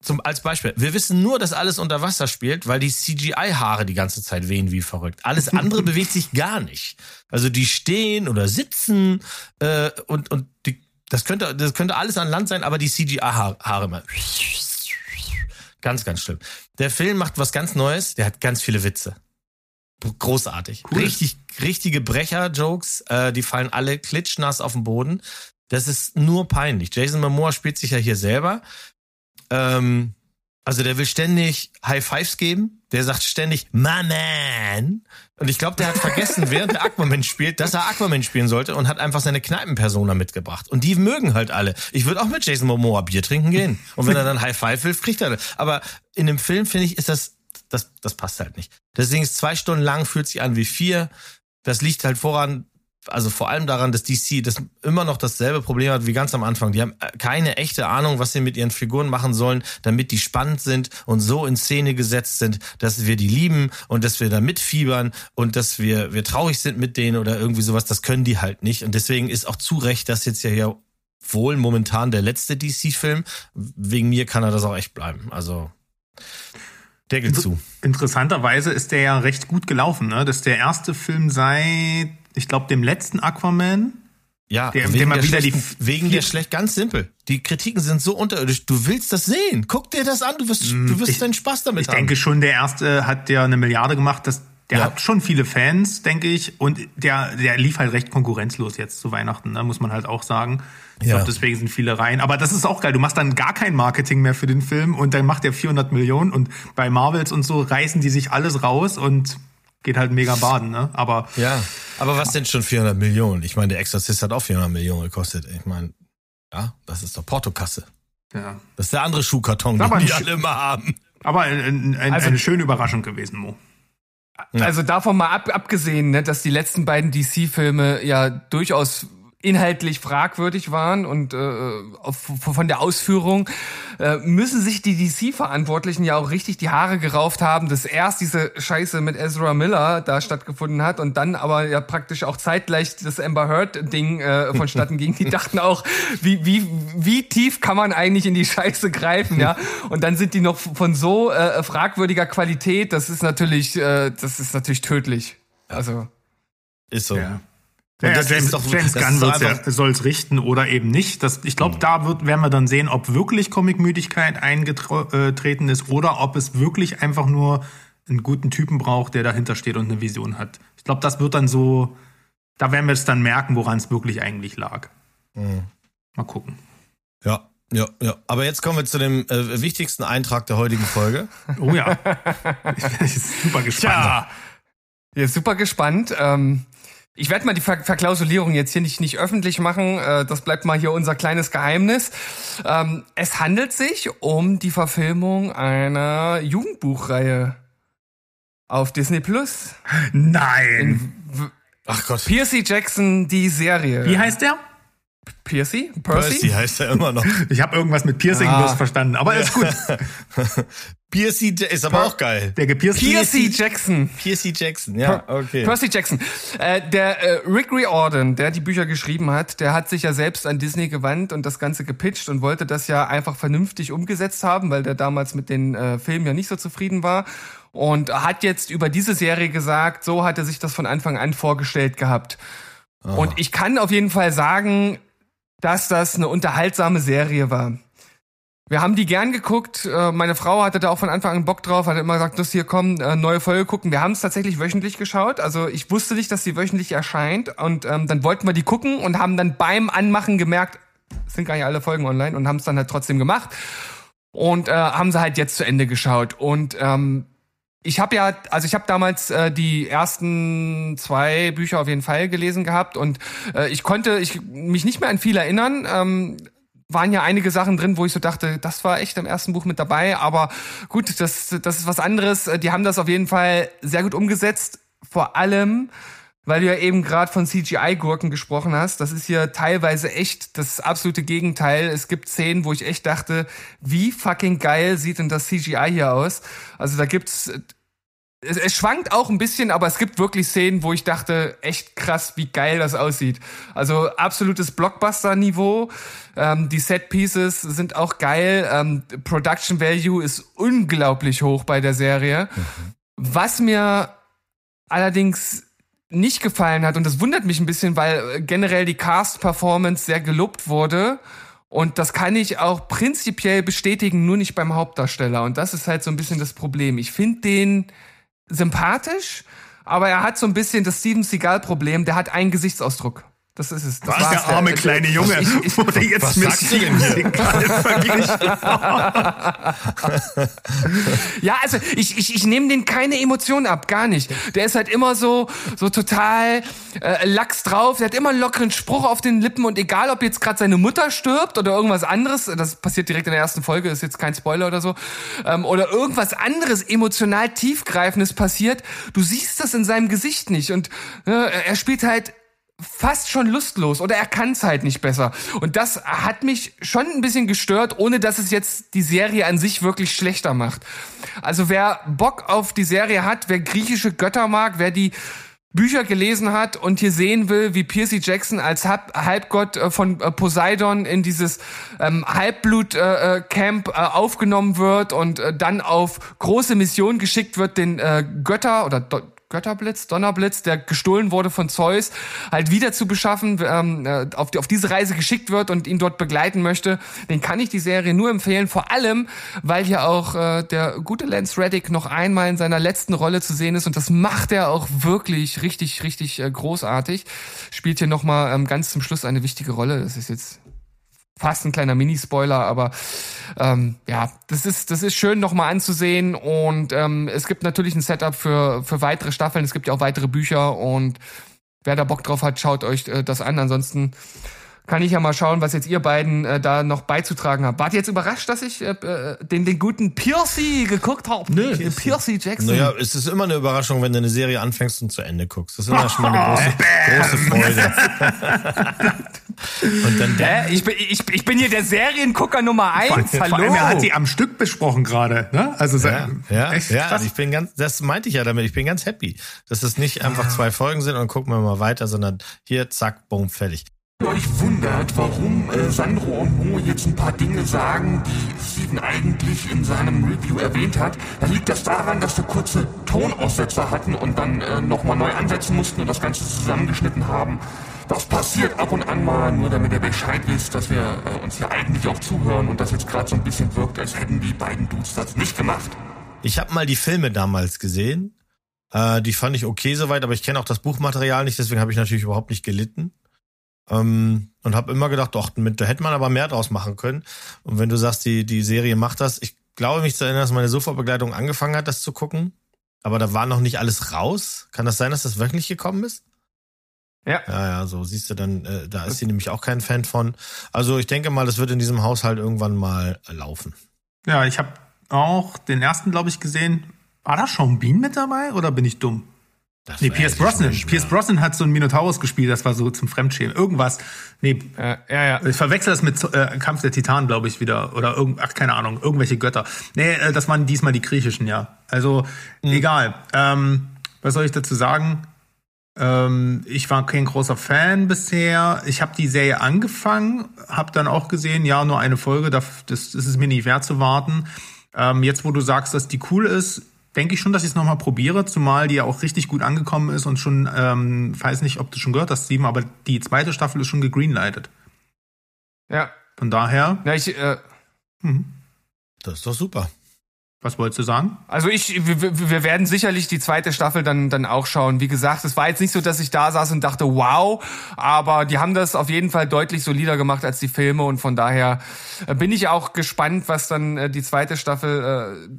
zum, als Beispiel, wir wissen nur, dass alles unter Wasser spielt, weil die CGI-Haare die ganze Zeit wehen wie verrückt. Alles andere bewegt sich gar nicht. Also die stehen oder sitzen äh, und, und die, das, könnte, das könnte alles an Land sein, aber die CGI-Haare immer. Ganz, ganz schlimm. Der Film macht was ganz Neues, der hat ganz viele Witze. Großartig. Cool. Richtig, richtige Brecher-Jokes, äh, die fallen alle klitschnass auf den Boden. Das ist nur peinlich. Jason Momoa spielt sich ja hier selber. Ähm, also der will ständig High Fives geben. Der sagt ständig, my man. Und ich glaube, der hat vergessen, während der Aquaman spielt, dass er Aquaman spielen sollte und hat einfach seine Kneipenpersona mitgebracht. Und die mögen halt alle. Ich würde auch mit Jason Momoa Bier trinken gehen. Und wenn er dann High Five will, kriegt er das. Aber in dem Film, finde ich, ist das, das, das passt halt nicht. Deswegen ist zwei Stunden lang, fühlt sich an wie vier. Das liegt halt voran, also vor allem daran, dass DC das immer noch dasselbe Problem hat wie ganz am Anfang. Die haben äh, keine echte Ahnung, was sie mit ihren Figuren machen sollen, damit die spannend sind und so in Szene gesetzt sind, dass wir die lieben und dass wir da mitfiebern und dass wir, wir traurig sind mit denen oder irgendwie sowas. Das können die halt nicht. Und deswegen ist auch zu Recht, dass jetzt ja hier wohl momentan der letzte DC-Film. Wegen mir kann er das auch echt bleiben. Also Deckel zu. Interessanterweise ist der ja recht gut gelaufen. Ne? Das ist der erste Film seit ich glaube, dem letzten Aquaman. Ja, der, wegen, der, wieder die wegen der schlecht, ganz simpel. Die Kritiken sind so unterirdisch. Du willst das sehen. Guck dir das an. Du wirst, du wirst ich, deinen Spaß damit ich haben. Ich denke schon, der erste hat ja eine Milliarde gemacht. Das, der ja. hat schon viele Fans, denke ich. Und der, der lief halt recht konkurrenzlos jetzt zu Weihnachten, ne, muss man halt auch sagen. Ich ja. glaube, deswegen sind viele rein. Aber das ist auch geil. Du machst dann gar kein Marketing mehr für den Film und dann macht der 400 Millionen und bei Marvels und so reißen die sich alles raus und geht halt mega baden, ne? Aber ja, aber was denn schon 400 Millionen? Ich meine, der Exorzist hat auch 400 Millionen gekostet. Ich meine, ja, das ist doch Portokasse. Ja. Das ist der andere Schuhkarton, den die alle immer haben. Aber ein, ein, also, eine schöne Überraschung gewesen, Mo. Also davon mal ab, abgesehen, ne, dass die letzten beiden DC-Filme ja durchaus inhaltlich fragwürdig waren und äh, von der Ausführung, äh, müssen sich die DC-Verantwortlichen ja auch richtig die Haare gerauft haben, dass erst diese Scheiße mit Ezra Miller da stattgefunden hat und dann aber ja praktisch auch zeitgleich das Amber Heard-Ding äh, vonstatten ging. Die dachten auch, wie, wie, wie tief kann man eigentlich in die Scheiße greifen, ja? Und dann sind die noch von so äh, fragwürdiger Qualität, das ist natürlich, äh, das ist natürlich tödlich. Also. Ist so. Ja. Ja, ja, das James, ist doch- James das Gunn ist wird's ja, einfach- soll's richten oder eben nicht. Das, ich glaube, da wird, werden wir dann sehen, ob wirklich Comicmüdigkeit eingetreten ist oder ob es wirklich einfach nur einen guten Typen braucht, der dahinter steht und eine Vision hat. Ich glaube, das wird dann so, da werden wir es dann merken, woran es wirklich eigentlich lag. Mhm. Mal gucken. Ja, ja, ja. Aber jetzt kommen wir zu dem äh, wichtigsten Eintrag der heutigen Folge. Oh ja. ich bin super gespannt. Tja, ja, super gespannt. Ähm, ich werde mal die Ver Verklausulierung jetzt hier nicht, nicht öffentlich machen. Äh, das bleibt mal hier unser kleines Geheimnis. Ähm, es handelt sich um die Verfilmung einer Jugendbuchreihe auf Disney Plus. Nein. Ach Gott. Percy Jackson, die Serie. Wie heißt der? Percy? Percy heißt er immer noch. Ich habe irgendwas mit Piercing Ah. bloß verstanden, aber ist gut. Percy J- ist aber auch geil. Der gepierste Percy Jackson. Percy Jackson, ja, okay. Percy Jackson. Äh, der äh, Rick Riordan, der die Bücher geschrieben hat, der hat sich ja selbst an Disney gewandt und das Ganze gepitcht und wollte das ja einfach vernünftig umgesetzt haben, weil der damals mit den äh, Filmen ja nicht so zufrieden war. Und hat jetzt über diese Serie gesagt, so hat er sich das von Anfang an vorgestellt gehabt. Und ich kann auf jeden Fall sagen, dass das eine unterhaltsame Serie war. Wir haben die gern geguckt. Äh, Meine Frau hatte da auch von Anfang an Bock drauf, hat immer gesagt, das hier kommen, äh, neue Folge gucken. Wir haben es tatsächlich wöchentlich geschaut. Also ich wusste nicht, dass sie wöchentlich erscheint. Und ähm, dann wollten wir die gucken und haben dann beim Anmachen gemerkt, es sind gar nicht alle Folgen online und haben es dann halt trotzdem gemacht. Und äh, haben sie halt jetzt zu Ende geschaut. Und ähm, ich habe ja, also ich habe damals äh, die ersten zwei Bücher auf jeden Fall gelesen gehabt und äh, ich konnte ich mich nicht mehr an viel erinnern. Ähm, waren ja einige Sachen drin, wo ich so dachte, das war echt im ersten Buch mit dabei, aber gut, das, das ist was anderes. Äh, Die haben das auf jeden Fall sehr gut umgesetzt. Vor allem, weil du ja eben gerade von CGI-Gurken gesprochen hast. Das ist hier teilweise echt das absolute Gegenteil. Es gibt Szenen, wo ich echt dachte, wie fucking geil sieht denn das CGI hier aus? Also da gibt's es, es schwankt auch ein bisschen, aber es gibt wirklich Szenen, wo ich dachte, echt krass, wie geil das aussieht. Also absolutes Blockbuster-Niveau. Ähm, die Set-Pieces sind auch geil. Ähm, Production Value ist unglaublich hoch bei der Serie. Was mir allerdings nicht gefallen hat, und das wundert mich ein bisschen, weil äh, generell die Cast-Performance sehr gelobt wurde. Und das kann ich auch prinzipiell bestätigen, nur nicht beim Hauptdarsteller. Und das ist halt so ein bisschen das Problem. Ich finde den sympathisch, aber er hat so ein bisschen das Steven Seagal-Problem, der hat einen Gesichtsausdruck. Das ist es. Das Was, der arme kleine Junge Ich, ich, wurde jetzt was mit Seagal verglichen. Ja, also ich, ich, ich nehme den keine Emotionen ab, gar nicht. Der ist halt immer so, so total äh, lax drauf. Der hat immer einen lockeren Spruch auf den Lippen und egal, ob jetzt gerade seine Mutter stirbt oder irgendwas anderes, das passiert direkt in der ersten Folge, ist jetzt kein Spoiler oder so, ähm, oder irgendwas anderes emotional tiefgreifendes passiert, du siehst das in seinem Gesicht nicht und äh, er spielt halt fast schon lustlos oder er kann es halt nicht besser. Und das hat mich schon ein bisschen gestört, ohne dass es jetzt die Serie an sich wirklich schlechter macht. Also wer Bock auf die Serie hat, wer griechische Götter mag, wer die Bücher gelesen hat und hier sehen will, wie Percy Jackson als Halb Halbgott äh, von äh, Poseidon in dieses ähm, Halbblut-Camp äh, äh, aufgenommen wird und äh, dann auf große Mission geschickt wird, den äh, Götter oder Götterblitz, Donnerblitz, der gestohlen wurde von Zeus, halt wieder zu beschaffen, ähm, äh, auf, die, auf diese Reise geschickt wird und ihn dort begleiten möchte, den kann ich die Serie nur empfehlen. Vor allem, weil hier auch äh, der gute Lance Reddick noch einmal in seiner letzten Rolle zu sehen ist und das macht er auch wirklich richtig, richtig äh, großartig. Spielt hier nochmal ähm, ganz zum Schluss eine wichtige Rolle. Das ist jetzt fast ein kleiner Mini-Spoiler, aber ähm, ja, das ist, das ist schön nochmal anzusehen und ähm, es gibt natürlich ein Setup für, für weitere Staffeln, es gibt ja auch weitere Bücher und wer da Bock drauf hat, schaut euch äh, das an. Ansonsten kann ich ja mal schauen, was jetzt ihr beiden äh, da noch beizutragen habt. Wart ihr jetzt überrascht, dass ich äh, äh, den, den guten Percy geguckt habe? Nö. Percy Jackson. Naja, es ist immer eine Überraschung, wenn du eine Serie anfängst und zu Ende guckst. Das ist immer schon mal eine große, große Freude. und dann der? Ich, bin, ich, ich bin hier der Seriengucker Nummer eins. Vor Hallo. allem, er hat sie am Stück besprochen gerade. Ne? Also ja, ja, echt ja, krass. ich bin ganz, das meinte ich ja damit, ich bin ganz happy, dass es nicht einfach zwei Folgen sind und gucken wir mal weiter, sondern hier, zack, boom, fertig. Wenn ihr euch wundert, warum äh, Sandro und Mo jetzt ein paar Dinge sagen, die Steven eigentlich in seinem Review erwähnt hat, dann liegt das daran, dass wir kurze Tonaussetzer hatten und dann äh, nochmal neu ansetzen mussten und das Ganze zusammengeschnitten haben. Das passiert ab und an mal, nur damit ihr Bescheid wisst, dass wir äh, uns ja eigentlich auch zuhören und das jetzt gerade so ein bisschen wirkt, als hätten die beiden Dudes das nicht gemacht. Ich habe mal die Filme damals gesehen. Äh, die fand ich okay soweit, aber ich kenne auch das Buchmaterial nicht, deswegen habe ich natürlich überhaupt nicht gelitten. Ähm, und habe immer gedacht, doch, mit, da hätte man aber mehr draus machen können. Und wenn du sagst, die, die Serie macht das, ich glaube mich zu erinnern, dass meine Sofabegleitung angefangen hat, das zu gucken. Aber da war noch nicht alles raus. Kann das sein, dass das wöchentlich gekommen ist? Ja. Ja, ja, so siehst du dann, äh, da ist sie nämlich auch kein Fan von. Also ich denke mal, das wird in diesem Haushalt irgendwann mal äh, laufen. Ja, ich habe auch den ersten, glaube ich, gesehen. War da Sean Bean mit dabei oder bin ich dumm? Das Nee, Pierce Brosnan. Pierce Brosnan hat so einen Minotaurus gespielt, das war so zum Fremdschämen. Irgendwas. Nee, Äh, ja, ja. ich verwechsel das mit äh, Kampf der Titanen, glaube ich, wieder. Oder irgend, ach, keine Ahnung, irgendwelche Götter. Nee, äh, das waren diesmal die griechischen, ja. Also, egal. Ähm, was soll ich dazu sagen? Ähm, ich war kein großer Fan bisher. Ich habe die Serie angefangen, habe dann auch gesehen, ja, nur eine Folge, das, das ist es mir nicht wert zu warten. Ähm, jetzt, wo du sagst, dass die cool ist, denke ich schon, dass ich es nochmal probiere, zumal die ja auch richtig gut angekommen ist und schon, ähm, weiß nicht, ob du schon gehört hast, Steven, aber die zweite Staffel ist schon gegreenlightet. ja. Von daher, ja ich, äh, Das ist doch super. Was wolltest du sagen? Also ich, wir, wir werden sicherlich die zweite Staffel dann dann auch schauen. Wie gesagt, es war jetzt nicht so, dass ich da saß und dachte, wow, aber die haben das auf jeden Fall deutlich solider gemacht als die Filme und von daher äh, bin ich auch gespannt, was dann äh, die zweite Staffel äh,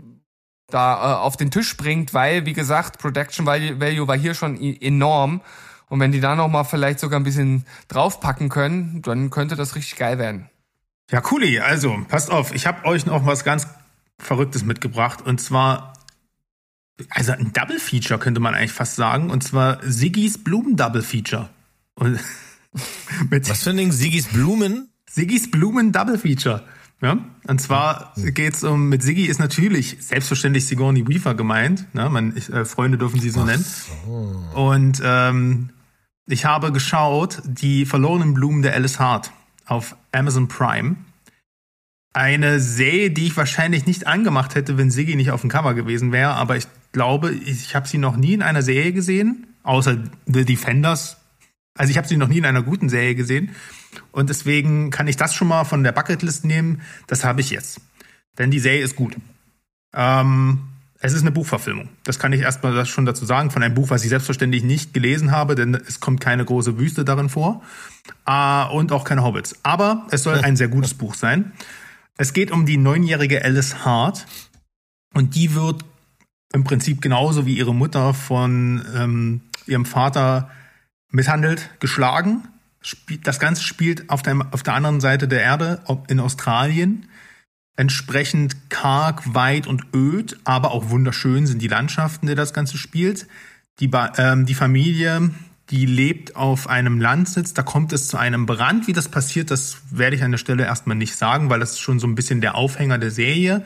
da äh, auf den Tisch bringt, weil wie gesagt, Production Value war hier schon enorm und wenn die da noch mal vielleicht sogar ein bisschen draufpacken können, dann könnte das richtig geil werden. Ja, cooli. Also, passt auf, ich habe euch noch was ganz Verrücktes mitgebracht. Und zwar, also ein Double Feature könnte man eigentlich fast sagen. Und zwar Siggis Blumen Double Feature. Und mit Was für ein Ding? Sigis Blumen? Siggis Blumen Double Feature. Ja, und zwar geht's um, mit Siggi ist natürlich selbstverständlich Sigourney Weaver gemeint. Ne? Man, ich, äh, Freunde dürfen sie so nennen. Und ähm, ich habe geschaut, die verlorenen Blumen der Alice Hart auf Amazon Prime. Eine Serie, die ich wahrscheinlich nicht angemacht hätte, wenn Siggi nicht auf dem Cover gewesen wäre, aber ich glaube, ich habe sie noch nie in einer Serie gesehen, außer The Defenders. Also ich habe sie noch nie in einer guten Serie gesehen. Und deswegen kann ich das schon mal von der Bucketlist nehmen. Das habe ich jetzt. Denn die Serie ist gut. Ähm, es ist eine Buchverfilmung. Das kann ich erstmal schon dazu sagen. Von einem Buch, was ich selbstverständlich nicht gelesen habe, denn es kommt keine große Wüste darin vor. Äh, und auch keine Hobbits. Aber es soll ein sehr gutes Buch sein. Es geht um die neunjährige Alice Hart. Und die wird im Prinzip genauso wie ihre Mutter von ähm, ihrem Vater misshandelt, geschlagen. Das Ganze spielt auf der, auf der anderen Seite der Erde, in Australien. Entsprechend karg, weit und öd, aber auch wunderschön sind die Landschaften, die das Ganze spielt. Die, ähm, die Familie, die lebt auf einem Landsitz, da kommt es zu einem Brand. Wie das passiert, das werde ich an der Stelle erstmal nicht sagen, weil das ist schon so ein bisschen der Aufhänger der Serie.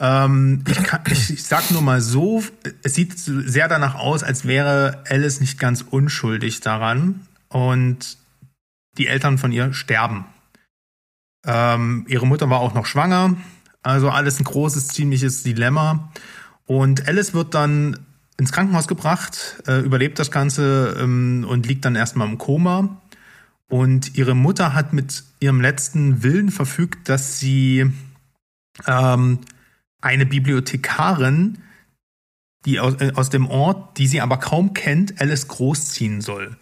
Ähm, ich, kann, ich, ich sag nur mal so, es sieht sehr danach aus, als wäre Alice nicht ganz unschuldig daran und die Eltern von ihr sterben. Ähm, ihre Mutter war auch noch schwanger, also alles ein großes, ziemliches Dilemma. Und Alice wird dann ins Krankenhaus gebracht, äh, überlebt das Ganze ähm, und liegt dann erstmal im Koma. Und ihre Mutter hat mit ihrem letzten Willen verfügt, dass sie ähm, eine Bibliothekarin, die aus, äh, aus dem Ort, die sie aber kaum kennt, Alice großziehen soll.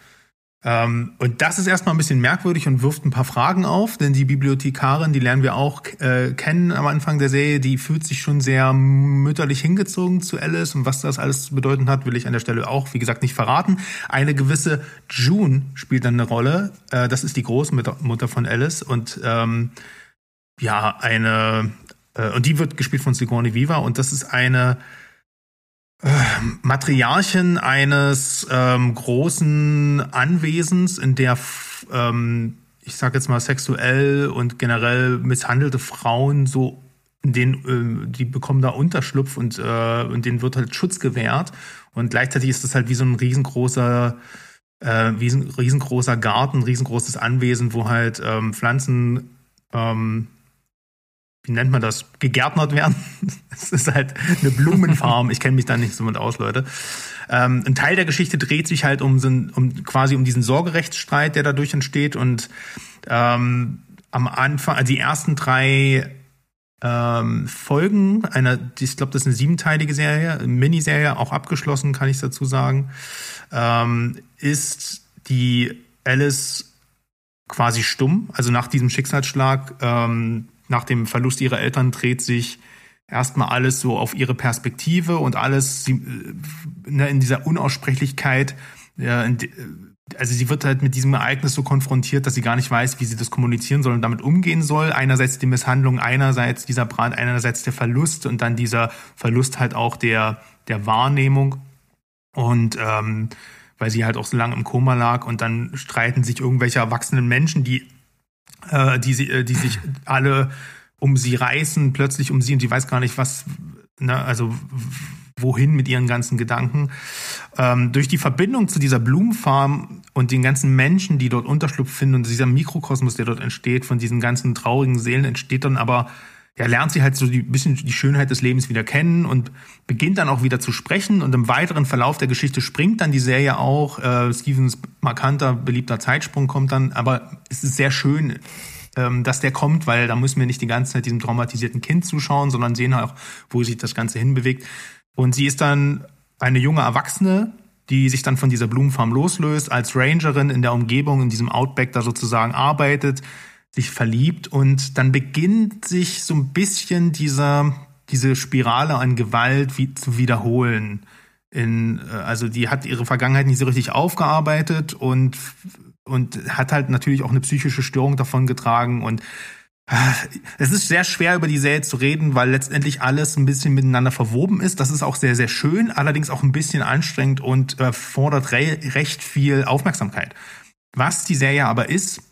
Ähm, und das ist erstmal ein bisschen merkwürdig und wirft ein paar Fragen auf, denn die Bibliothekarin, die lernen wir auch äh, kennen am Anfang der Serie, die fühlt sich schon sehr mütterlich hingezogen zu Alice. Und was das alles zu bedeuten hat, will ich an der Stelle auch, wie gesagt, nicht verraten. Eine gewisse June spielt dann eine Rolle, äh, das ist die Großmutter Mutter von Alice. Und ähm, ja, eine, äh, und die wird gespielt von Sigourney Weaver. Und das ist eine Matriarchin eines ähm, großen Anwesens, in der, ähm, ich sag jetzt mal, sexuell und generell misshandelte Frauen so, den, äh, die bekommen da Unterschlupf und, äh, und denen wird halt Schutz gewährt. Und gleichzeitig ist das halt wie so ein riesengroßer, äh, wie ein riesengroßer Garten, riesengroßes Anwesen, wo halt ähm, Pflanzen ähm, wie nennt man das, gegärtnert werden. Es ist halt eine Blumenfarm. Ich kenne mich da nicht so mit aus, Leute. Ähm, ein Teil der Geschichte dreht sich halt um, so um quasi um diesen Sorgerechtsstreit, der dadurch entsteht. Und ähm, am Anfang, also die ersten drei ähm, Folgen einer, ich glaube, das ist eine siebenteilige Serie, Miniserie, auch abgeschlossen, kann ich dazu sagen, ähm, ist die Alice quasi stumm. Also nach diesem Schicksalsschlag, ähm, nach dem Verlust ihrer Eltern dreht sich erstmal alles so auf ihre Perspektive und alles sie, äh, ne, in dieser Unaussprechlichkeit. Äh, also sie wird halt mit diesem Ereignis so konfrontiert, dass sie gar nicht weiß, wie sie das kommunizieren soll und damit umgehen soll. Einerseits die Misshandlung, einerseits dieser Brand, einerseits der Verlust und dann dieser Verlust halt auch der, der Wahrnehmung. Und ähm, weil sie halt auch so lange im Koma lag und dann streiten sich irgendwelche erwachsenen Menschen, die, äh, die, sie, äh, die sich alle um sie reißen, plötzlich um sie und sie weiß gar nicht, was, ne, also wohin mit ihren ganzen Gedanken. Ähm, durch die Verbindung zu dieser Blumenfarm und den ganzen Menschen, die dort Unterschlupf finden und dieser Mikrokosmos, der dort entsteht, von diesen ganzen traurigen Seelen, entsteht dann aber, ja, lernt sie halt so ein bisschen die Schönheit des Lebens wieder kennen und beginnt dann auch wieder zu sprechen. Und im weiteren Verlauf der Geschichte springt dann die Serie auch. Äh, Stevens markanter, beliebter Zeitsprung kommt dann, aber es ist sehr schön, ähm, dass der kommt, weil da müssen wir nicht die ganze Zeit diesem traumatisierten Kind zuschauen, sondern sehen auch, wo sich das Ganze hinbewegt. Und sie ist dann eine junge Erwachsene, die sich dann von dieser Blumenfarm loslöst, als Rangerin in der Umgebung, in diesem Outback da sozusagen arbeitet, sich verliebt und dann beginnt sich so ein bisschen dieser, diese Spirale an Gewalt wie, zu wiederholen. In, äh, also die hat ihre Vergangenheit nicht so richtig aufgearbeitet und, und hat halt natürlich auch eine psychische Störung davon getragen und es ist sehr schwer über die Serie zu reden, weil letztendlich alles ein bisschen miteinander verwoben ist. Das ist auch sehr, sehr schön, allerdings auch ein bisschen anstrengend und äh, fordert re recht viel Aufmerksamkeit. Was die Serie aber ist,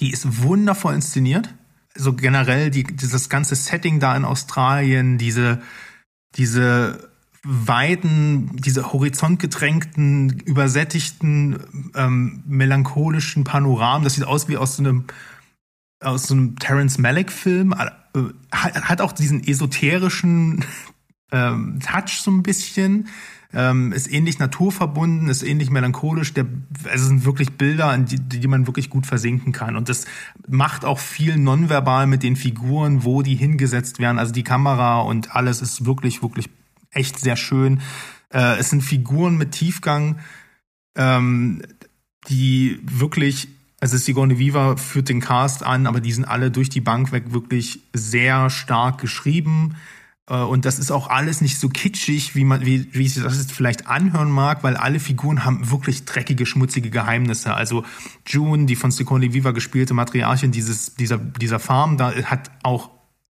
die ist wundervoll inszeniert. So also generell die, dieses ganze Setting da in Australien, diese, diese weiten, diese horizontgetränkten, übersättigten, ähm, melancholischen Panoramen, das sieht aus wie aus so einem aus so einem Terence Malick-Film, äh, hat, auch diesen esoterischen ähm, Touch so ein bisschen. Ähm, ist ähnlich naturverbunden, ist ähnlich melancholisch. Der, also es sind wirklich Bilder, in die, die man wirklich gut versinken kann. Und das macht auch viel nonverbal mit den Figuren, wo die hingesetzt werden. Also die Kamera und alles ist wirklich, wirklich echt sehr schön. Äh, es sind Figuren mit Tiefgang, ähm, die wirklich also Sigourney Viva führt den Cast an, aber die sind alle durch die Bank weg wirklich sehr stark geschrieben. Äh, und das ist auch alles nicht so kitschig, wie man, wie, wie sich das jetzt vielleicht anhören mag, weil alle Figuren haben wirklich dreckige, schmutzige Geheimnisse. Also June, die von Sigourney Viva gespielte Matriarchin dieses, dieser, dieser Farm, da hat auch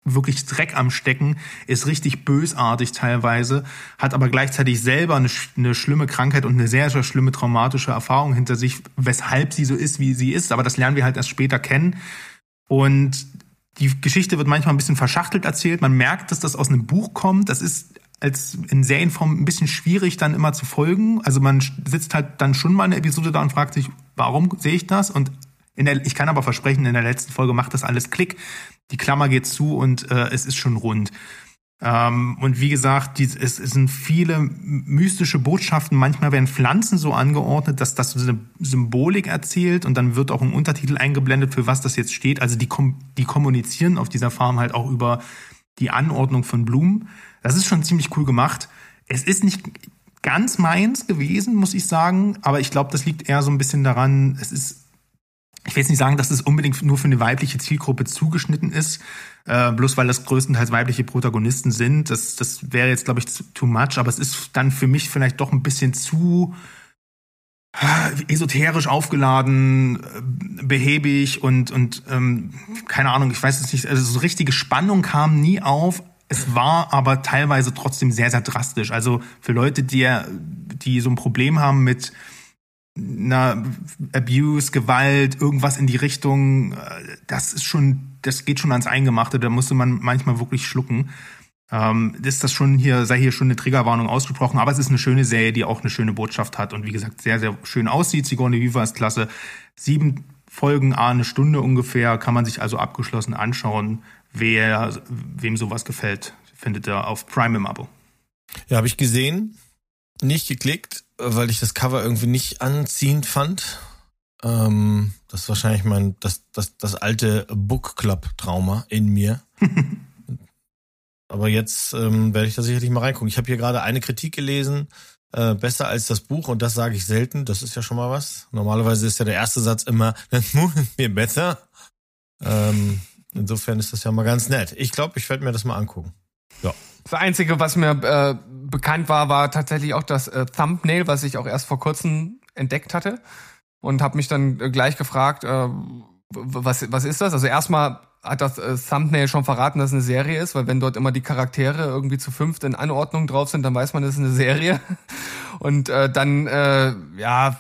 wirklich Dreck am Stecken, ist richtig bösartig teilweise, hat aber gleichzeitig selber eine, eine, schlimme Krankheit und eine sehr, sehr schlimme traumatische Erfahrung hinter sich, weshalb sie so ist, wie sie ist. Aber das lernen wir halt erst später kennen. Und die Geschichte wird manchmal ein bisschen verschachtelt erzählt. Man merkt, dass das aus einem Buch kommt. Das ist als in Serienform ein bisschen schwierig dann immer zu folgen. Also man sitzt halt dann schon mal eine Episode da und fragt sich, warum sehe ich das? Und in der, ich kann aber versprechen, in der letzten Folge macht das alles Klick die Klammer geht zu und äh, es ist schon rund. Ähm, und wie gesagt, die, es, es sind viele mystische Botschaften. Manchmal werden Pflanzen so angeordnet, dass das so eine Symbolik erzählt und dann wird auch ein Untertitel eingeblendet, für was das jetzt steht. Also die, kom die kommunizieren auf dieser Farm halt auch über die Anordnung von Blumen. Das ist schon ziemlich cool gemacht. Es ist nicht ganz meins gewesen, muss ich sagen, aber ich glaube, das liegt eher so ein bisschen daran, es ist ich will jetzt nicht sagen, dass es unbedingt nur für eine weibliche Zielgruppe zugeschnitten ist, äh, bloß weil das größtenteils weibliche Protagonisten sind. Das, das wäre jetzt, glaube ich, too much, aber es ist dann für mich vielleicht doch ein bisschen zu äh, esoterisch aufgeladen, äh, behäbig und, und ähm, keine Ahnung, ich weiß es nicht, also so richtige Spannung kam nie auf. Es war aber teilweise trotzdem sehr, sehr drastisch. Also für Leute, die, die so ein Problem haben mit na, Abuse, Gewalt, irgendwas in die Richtung, äh, das ist schon, das geht schon ans Eingemachte, da musste man manchmal wirklich schlucken. Ähm, ist das schon hier, sei hier schon eine Triggerwarnung ausgesprochen, aber es ist eine schöne Serie, die auch eine schöne Botschaft hat und wie gesagt sehr, sehr schön aussieht. Sigourney Viva ist klasse. Sieben Folgen, a eine Stunde ungefähr, kann man sich also abgeschlossen anschauen, wer, wem sowas gefällt, findet ihr auf Prime im Abo. Ja, habe ich gesehen, nicht geklickt, weil ich das Cover irgendwie nicht anziehend fand. Ähm, das ist wahrscheinlich mein, das, das, das alte Book Club Trauma in mir. Aber jetzt ähm, werde ich da sicherlich mal reingucken. Ich habe hier gerade eine Kritik gelesen, äh, besser als das Buch und das sage ich selten. Das ist ja schon mal was. Normalerweise ist ja der erste Satz immer, das Buch ist mir besser. Ähm, insofern ist das ja mal ganz nett. Ich glaube, ich werde mir das mal angucken. Ja. Das Einzige, was mir äh, bekannt war, war tatsächlich auch das äh, Thumbnail, was ich auch erst vor kurzem entdeckt hatte und habe mich dann äh, gleich gefragt, äh, was, was ist das? Also erstmal hat das äh, Thumbnail schon verraten, dass es eine Serie ist, weil wenn dort immer die Charaktere irgendwie zu fünft in Anordnung drauf sind, dann weiß man, das ist eine Serie. Und äh, dann, äh, ja,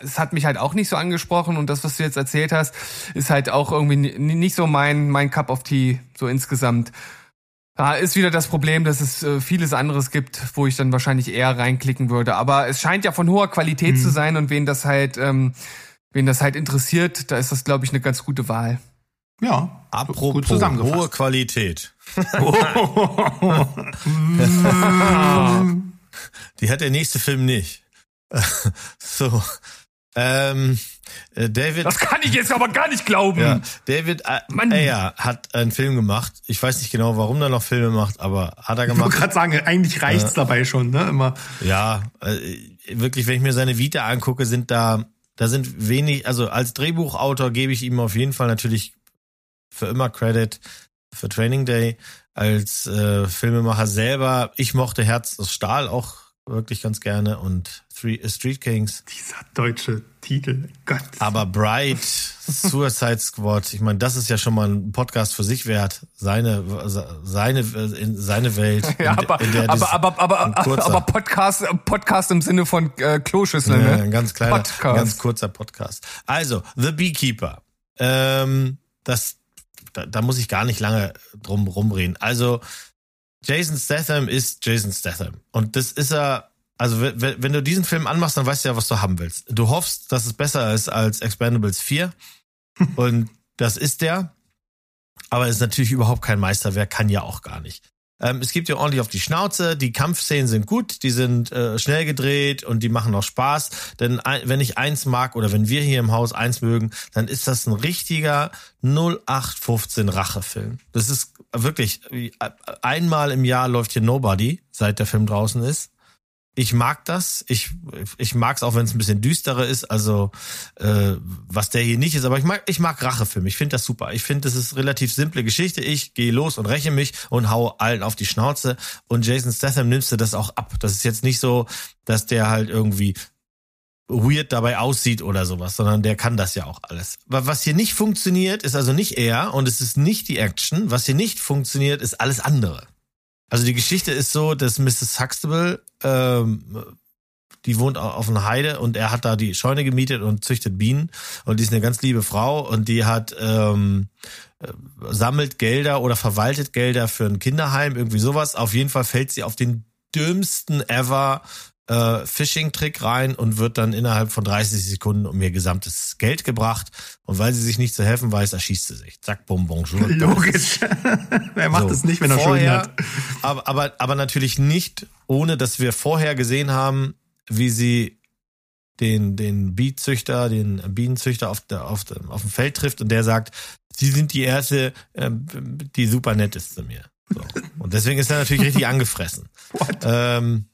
es hat mich halt auch nicht so angesprochen und das, was du jetzt erzählt hast, ist halt auch irgendwie nicht so mein, mein Cup of Tea, so insgesamt. Da ist wieder das Problem, dass es äh, vieles anderes gibt, wo ich dann wahrscheinlich eher reinklicken würde. Aber es scheint ja von hoher Qualität mhm. zu sein und wen das halt, ähm, wen das halt interessiert, da ist das, glaube ich, eine ganz gute Wahl. Ja, apropos gut zusammengefasst. hohe Qualität. Die hat der nächste Film nicht. so, ähm, äh, David. Das kann ich jetzt aber gar nicht glauben. Ja, David Ayer hat einen Film gemacht. Ich weiß nicht genau, warum er noch Filme macht, aber hat er gemacht. Ich wollte gerade sagen, eigentlich reicht's äh, dabei schon, ne? Immer. Ja, äh, wirklich, wenn ich mir seine Vita angucke, sind da, da sind wenig, also als Drehbuchautor gebe ich ihm auf jeden Fall natürlich für immer Credit für Training Day. Als äh, Filmemacher selber, ich mochte Herz aus Stahl auch wirklich ganz gerne und Three, äh, Street Kings. Dieser deutsche Titel, Gott. Aber Bright, Suicide Squad, ich meine, das ist ja schon mal ein Podcast für sich wert. Seine, seine, in seine Welt. Ja, aber, in aber, aber, aber, aber, aber Podcast, Podcast im Sinne von äh, Kloschüssel, ja, ne? Ein ganz kleiner, Podcast. ganz kurzer Podcast. Also, The Beekeeper. Ähm, das, da, da muss ich gar nicht lange drum rumreden. Also, Jason Statham ist Jason Statham. Und das ist er, also wenn, du diesen Film anmachst, dann weißt du ja, was du haben willst. Du hoffst, dass es besser ist als Expendables 4. Und das ist der. Aber ist natürlich überhaupt kein Meisterwerk, kann ja auch gar nicht. Ähm, es gibt ja ordentlich auf die Schnauze. Die Kampfszenen sind gut, die sind äh, schnell gedreht und die machen auch Spaß. Denn ein, wenn ich eins mag oder wenn wir hier im Haus eins mögen, dann ist das ein richtiger 0815 Rachefilm. Das ist wirklich einmal im Jahr läuft hier Nobody, seit der Film draußen ist ich mag das. Ich, ich mag es auch, wenn es ein bisschen düsterer ist, also äh, was der hier nicht ist, aber ich mag, ich mag Rachefilme. Ich finde das super. Ich finde, das ist relativ simple Geschichte. Ich gehe los und räche mich und hau allen auf die Schnauze. Und Jason Statham nimmst du das auch ab. Das ist jetzt nicht so, dass der halt irgendwie weird dabei aussieht oder sowas, sondern der kann das ja auch alles. Was hier nicht funktioniert, ist also nicht er und es ist nicht die Action. Was hier nicht funktioniert, ist alles andere. Also die Geschichte ist so, dass Mrs. Huxtable, ähm, die wohnt auf einer Heide und er hat da die Scheune gemietet und züchtet Bienen und die ist eine ganz liebe Frau und die hat ähm, äh, sammelt Gelder oder verwaltet Gelder für ein Kinderheim, irgendwie sowas. Auf jeden Fall fällt sie auf den dümmsten ever äh, Phishing-Trick rein und wird dann innerhalb von 30 Sekunden um ihr gesamtes Geld gebracht. Und weil sie sich nicht zu helfen weiß, erschießt sie sich. Zack, bum, bonjour. Logisch. Wer macht so, es nicht, wenn er vorher, Schulden hat? Aber, aber, aber natürlich nicht, ohne dass wir vorher gesehen haben, wie sie den, den Biezüchter, den Bienenzüchter auf, der, auf, dem, auf dem Feld trifft und der sagt, sie sind die erste, äh, die super nett ist zu mir. So. Und deswegen ist er natürlich richtig angefressen. What? Ähm,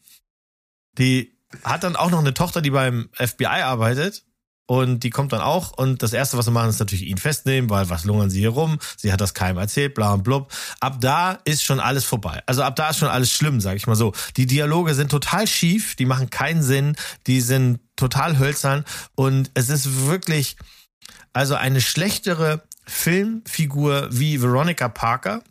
die hat dann auch noch eine Tochter, die beim FBI arbeitet. Und die kommt dann auch und das Erste, was sie machen, ist natürlich ihn festnehmen, weil was lungern sie hier rum? Sie hat das keinem erzählt, bla und blub. Ab da ist schon alles vorbei. Also ab da ist schon alles schlimm, sag ich mal so. Die Dialoge sind total schief, die machen keinen Sinn, die sind total hölzern und es ist wirklich, also eine schlechtere Filmfigur wie Veronica Parker,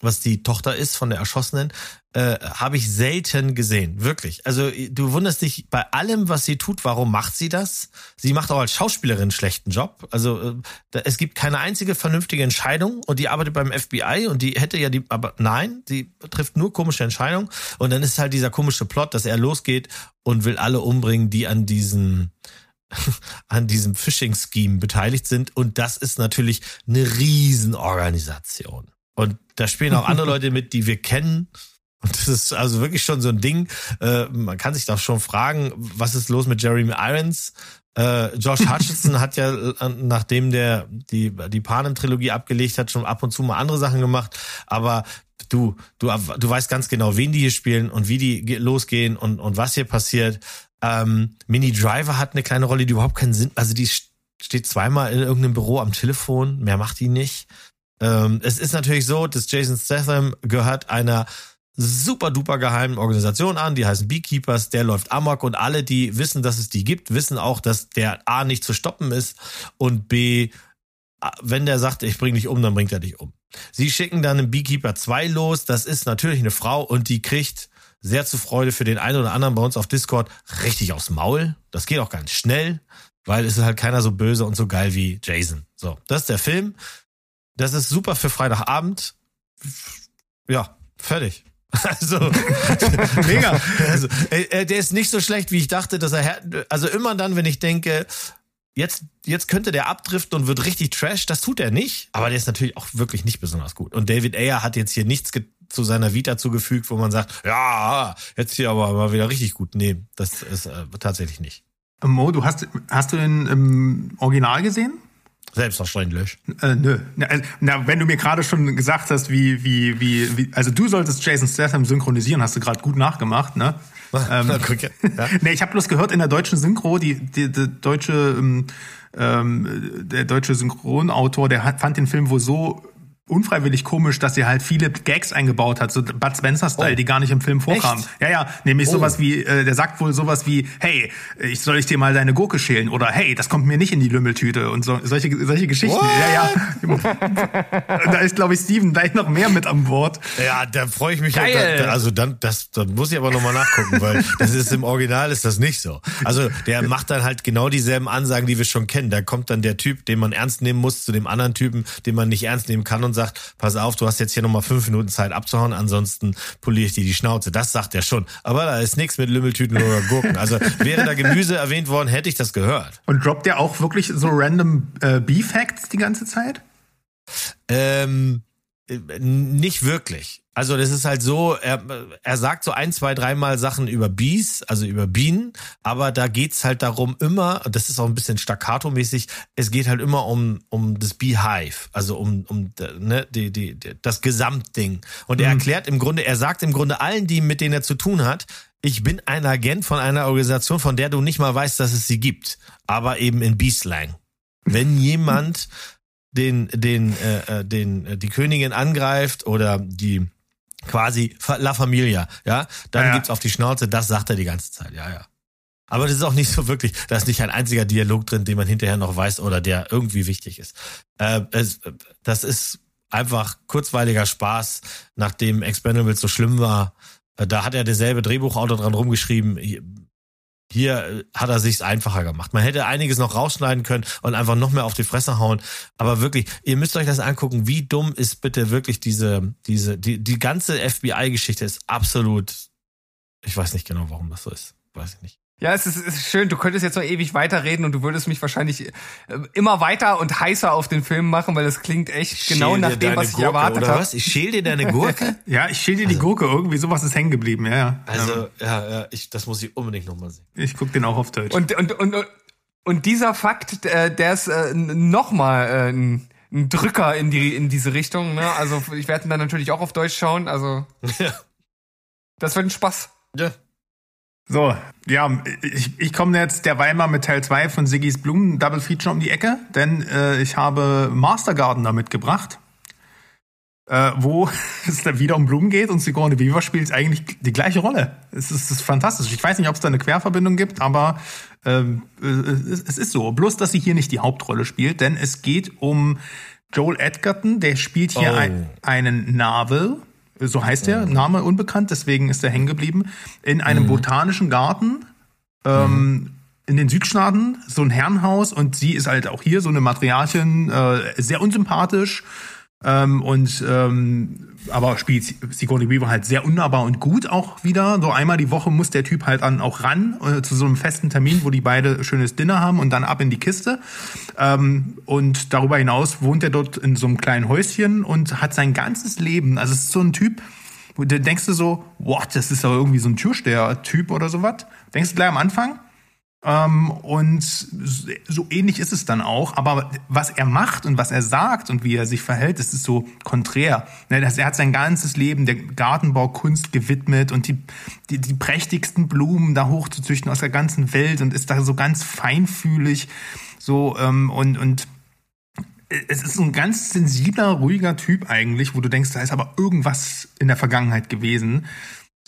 was die Tochter ist von der Erschossenen, äh, habe ich selten gesehen, wirklich. Also du wunderst dich bei allem, was sie tut, warum macht sie das? Sie macht auch als Schauspielerin einen schlechten Job. Also äh, da, es gibt keine einzige vernünftige Entscheidung und die arbeitet beim FBI und die hätte ja die, aber nein, sie trifft nur komische Entscheidungen und dann ist halt dieser komische Plot, dass er losgeht und will alle umbringen, die an diesen an diesem Phishing-Scheme beteiligt sind. Und das ist natürlich eine Riesenorganisation. Und da spielen auch andere Leute mit, die wir kennen. Und das ist also wirklich schon so ein Ding. Äh, man kann sich doch schon fragen, was ist los mit Jeremy Irons? Äh, Josh Hutchinson hat ja, äh, nachdem der die, die Panem-Trilogie abgelegt hat, schon ab und zu mal andere Sachen gemacht. Aber du, du, du weißt ganz genau, wen die hier spielen und wie die losgehen und, und was hier passiert. Ähm, Mini Driver hat eine kleine Rolle, die überhaupt keinen Sinn, also die steht zweimal in irgendeinem Büro am Telefon, mehr macht die nicht. Ähm, es ist natürlich so, dass Jason Statham gehört einer super duper geheimen Organisation an, die heißen Beekeepers, der läuft amok und alle, die wissen, dass es die gibt, wissen auch, dass der A nicht zu stoppen ist und B, wenn der sagt, ich bring dich um, dann bringt er dich um. Sie schicken dann einen Beekeeper 2 los, das ist natürlich eine Frau und die kriegt sehr zu Freude für den einen oder anderen bei uns auf Discord richtig aufs Maul. Das geht auch ganz schnell, weil es ist halt keiner so böse und so geil wie Jason. So, das ist der Film. Das ist super für Freitagabend. Ja, fertig. Also, mega. Also, äh, der ist nicht so schlecht, wie ich dachte, dass er, also immer dann, wenn ich denke, jetzt, jetzt könnte der abdriften und wird richtig trash, das tut er nicht. Aber der ist natürlich auch wirklich nicht besonders gut. Und David Ayer hat jetzt hier nichts zu seiner Vita zugefügt, wo man sagt, ja, jetzt hier aber mal wieder richtig gut. Nee, das ist äh, tatsächlich nicht. Mo, du hast, hast du den im Original gesehen? Selbstverständlich. Äh, nö. Na, also, na, wenn du mir gerade schon gesagt hast, wie, wie, wie, wie, also du solltest Jason Statham synchronisieren, hast du gerade gut nachgemacht, ne? ähm, ja. nee, ich habe bloß gehört in der deutschen Synchro, die, die, die deutsche, ähm, ähm der deutsche Synchronautor, der hat, fand den Film wohl so unfreiwillig komisch, dass sie halt viele Gags eingebaut hat, so Bud Spencer-Style, oh. die gar nicht im Film vorkamen. Echt? Ja, ja, nämlich oh. sowas wie, äh, der sagt wohl sowas wie, hey, ich soll ich dir mal deine Gurke schälen oder hey, das kommt mir nicht in die Lümmeltüte und so, solche, solche Geschichten. What? Ja, ja. da ist, glaube ich, Steven gleich noch mehr mit am Bord. Ja, da freue ich mich. Geil. Da, also dann, das, dann muss ich aber nochmal nachgucken, weil das ist im Original ist das nicht so. Also der macht dann halt genau dieselben Ansagen, die wir schon kennen. Da kommt dann der Typ, den man ernst nehmen muss, zu dem anderen Typen, den man nicht ernst nehmen kann und sagt, pass auf, du hast jetzt hier nochmal fünf Minuten Zeit abzuhauen, ansonsten poliere ich dir die Schnauze. Das sagt er schon. Aber da ist nichts mit Lümmeltüten oder Gurken. Also wäre da Gemüse erwähnt worden, hätte ich das gehört. Und droppt er auch wirklich so random äh, B-Facts die ganze Zeit? Ähm, äh, nicht wirklich. Also das ist halt so, er, er sagt so ein, zwei, dreimal Sachen über Bees, also über Bienen, aber da geht's halt darum immer, das ist auch ein bisschen staccato-mäßig, es geht halt immer um, um das Beehive, also um, um ne, die, die, das Gesamtding. Und er mhm. erklärt im Grunde, er sagt im Grunde allen, die mit denen er zu tun hat, ich bin ein Agent von einer Organisation, von der du nicht mal weißt, dass es sie gibt, aber eben in Bee-Slang. Wenn jemand den, den, äh, äh, den, äh, die Königin angreift oder die quasi La Familia, ja, dann ja. gibt's auf die Schnauze, das sagt er die ganze Zeit, ja, ja. Aber das ist auch nicht so wirklich, da ist nicht ein einziger Dialog drin, den man hinterher noch weiß oder der irgendwie wichtig ist. Äh, es, das ist einfach kurzweiliger Spaß, nachdem Expendables so schlimm war. Äh, da hat er derselbe Drehbuchautor dran rumgeschrieben. Hier äh, hat er sich's einfacher gemacht. Man hätte einiges noch rausschneiden können und einfach noch mehr auf die Fresse hauen. Aber wirklich, ihr müsst euch das angucken. Wie dumm ist bitte wirklich diese, diese, die, die ganze FBI-Geschichte ist absolut, ich weiß nicht genau, warum das so ist. Weiß ich nicht. Ja, es ist, es ist schön. Du könntest jetzt noch ewig weiterreden und du würdest mich wahrscheinlich äh, immer weiter und heißer auf den Film machen, weil es klingt echt genau nach dem, was Gurke, ich erwartet habe. Ich schäl dir deine Gurke? ja, ich schäl dir also, die Gurke. Irgendwie sowas ist hängen geblieben. Ja, ja. Also ja, ja, ich, das muss ich unbedingt nochmal sehen. Ich guck den auch auf Deutsch. Und und und und dieser Fakt, äh, der ist äh, nochmal äh, ein, ein Drücker in die in diese Richtung. Ne? Also ich werde dann natürlich auch auf Deutsch schauen. Also ja. das wird ein Spaß. Ja. So, ja, ich, ich komme jetzt derweil mal mit Teil 2 von Siggys Blumen Double Feature um die Ecke, denn äh, ich habe Master Gardener mitgebracht, äh, wo es dann wieder um Blumen geht und Sigourney Weaver spielt eigentlich die gleiche Rolle. Es ist, es ist fantastisch. Ich weiß nicht, ob es da eine Querverbindung gibt, aber äh, es, es ist so. Bloß, dass sie hier nicht die Hauptrolle spielt, denn es geht um Joel Edgerton, der spielt hier oh. ein, einen Navel so heißt der, mhm. Name unbekannt, deswegen ist er hängen geblieben, in einem mhm. botanischen Garten ähm, mhm. in den Südstaaten, so ein Herrenhaus und sie ist halt auch hier so eine Matriarchin, äh, sehr unsympathisch ähm, und ähm, aber spielt Sigourney Weaver halt sehr unnahbar und gut auch wieder. So einmal die Woche muss der Typ halt dann auch ran äh, zu so einem festen Termin, wo die beide schönes Dinner haben und dann ab in die Kiste. Ähm, und darüber hinaus wohnt er dort in so einem kleinen Häuschen und hat sein ganzes Leben. Also es ist so ein Typ, wo du denkst du so, what, das ist doch irgendwie so ein Türsteher-Typ oder sowas. Denkst du gleich am Anfang? Ähm, und so ähnlich ist es dann auch. Aber was er macht und was er sagt und wie er sich verhält, das ist so konträr. Ne, er hat sein ganzes Leben der Gartenbaukunst gewidmet und die, die, die prächtigsten Blumen da hochzuzüchten aus der ganzen Welt und ist da so ganz feinfühlig. So, ähm, und, und es ist ein ganz sensibler, ruhiger Typ eigentlich, wo du denkst, da ist aber irgendwas in der Vergangenheit gewesen.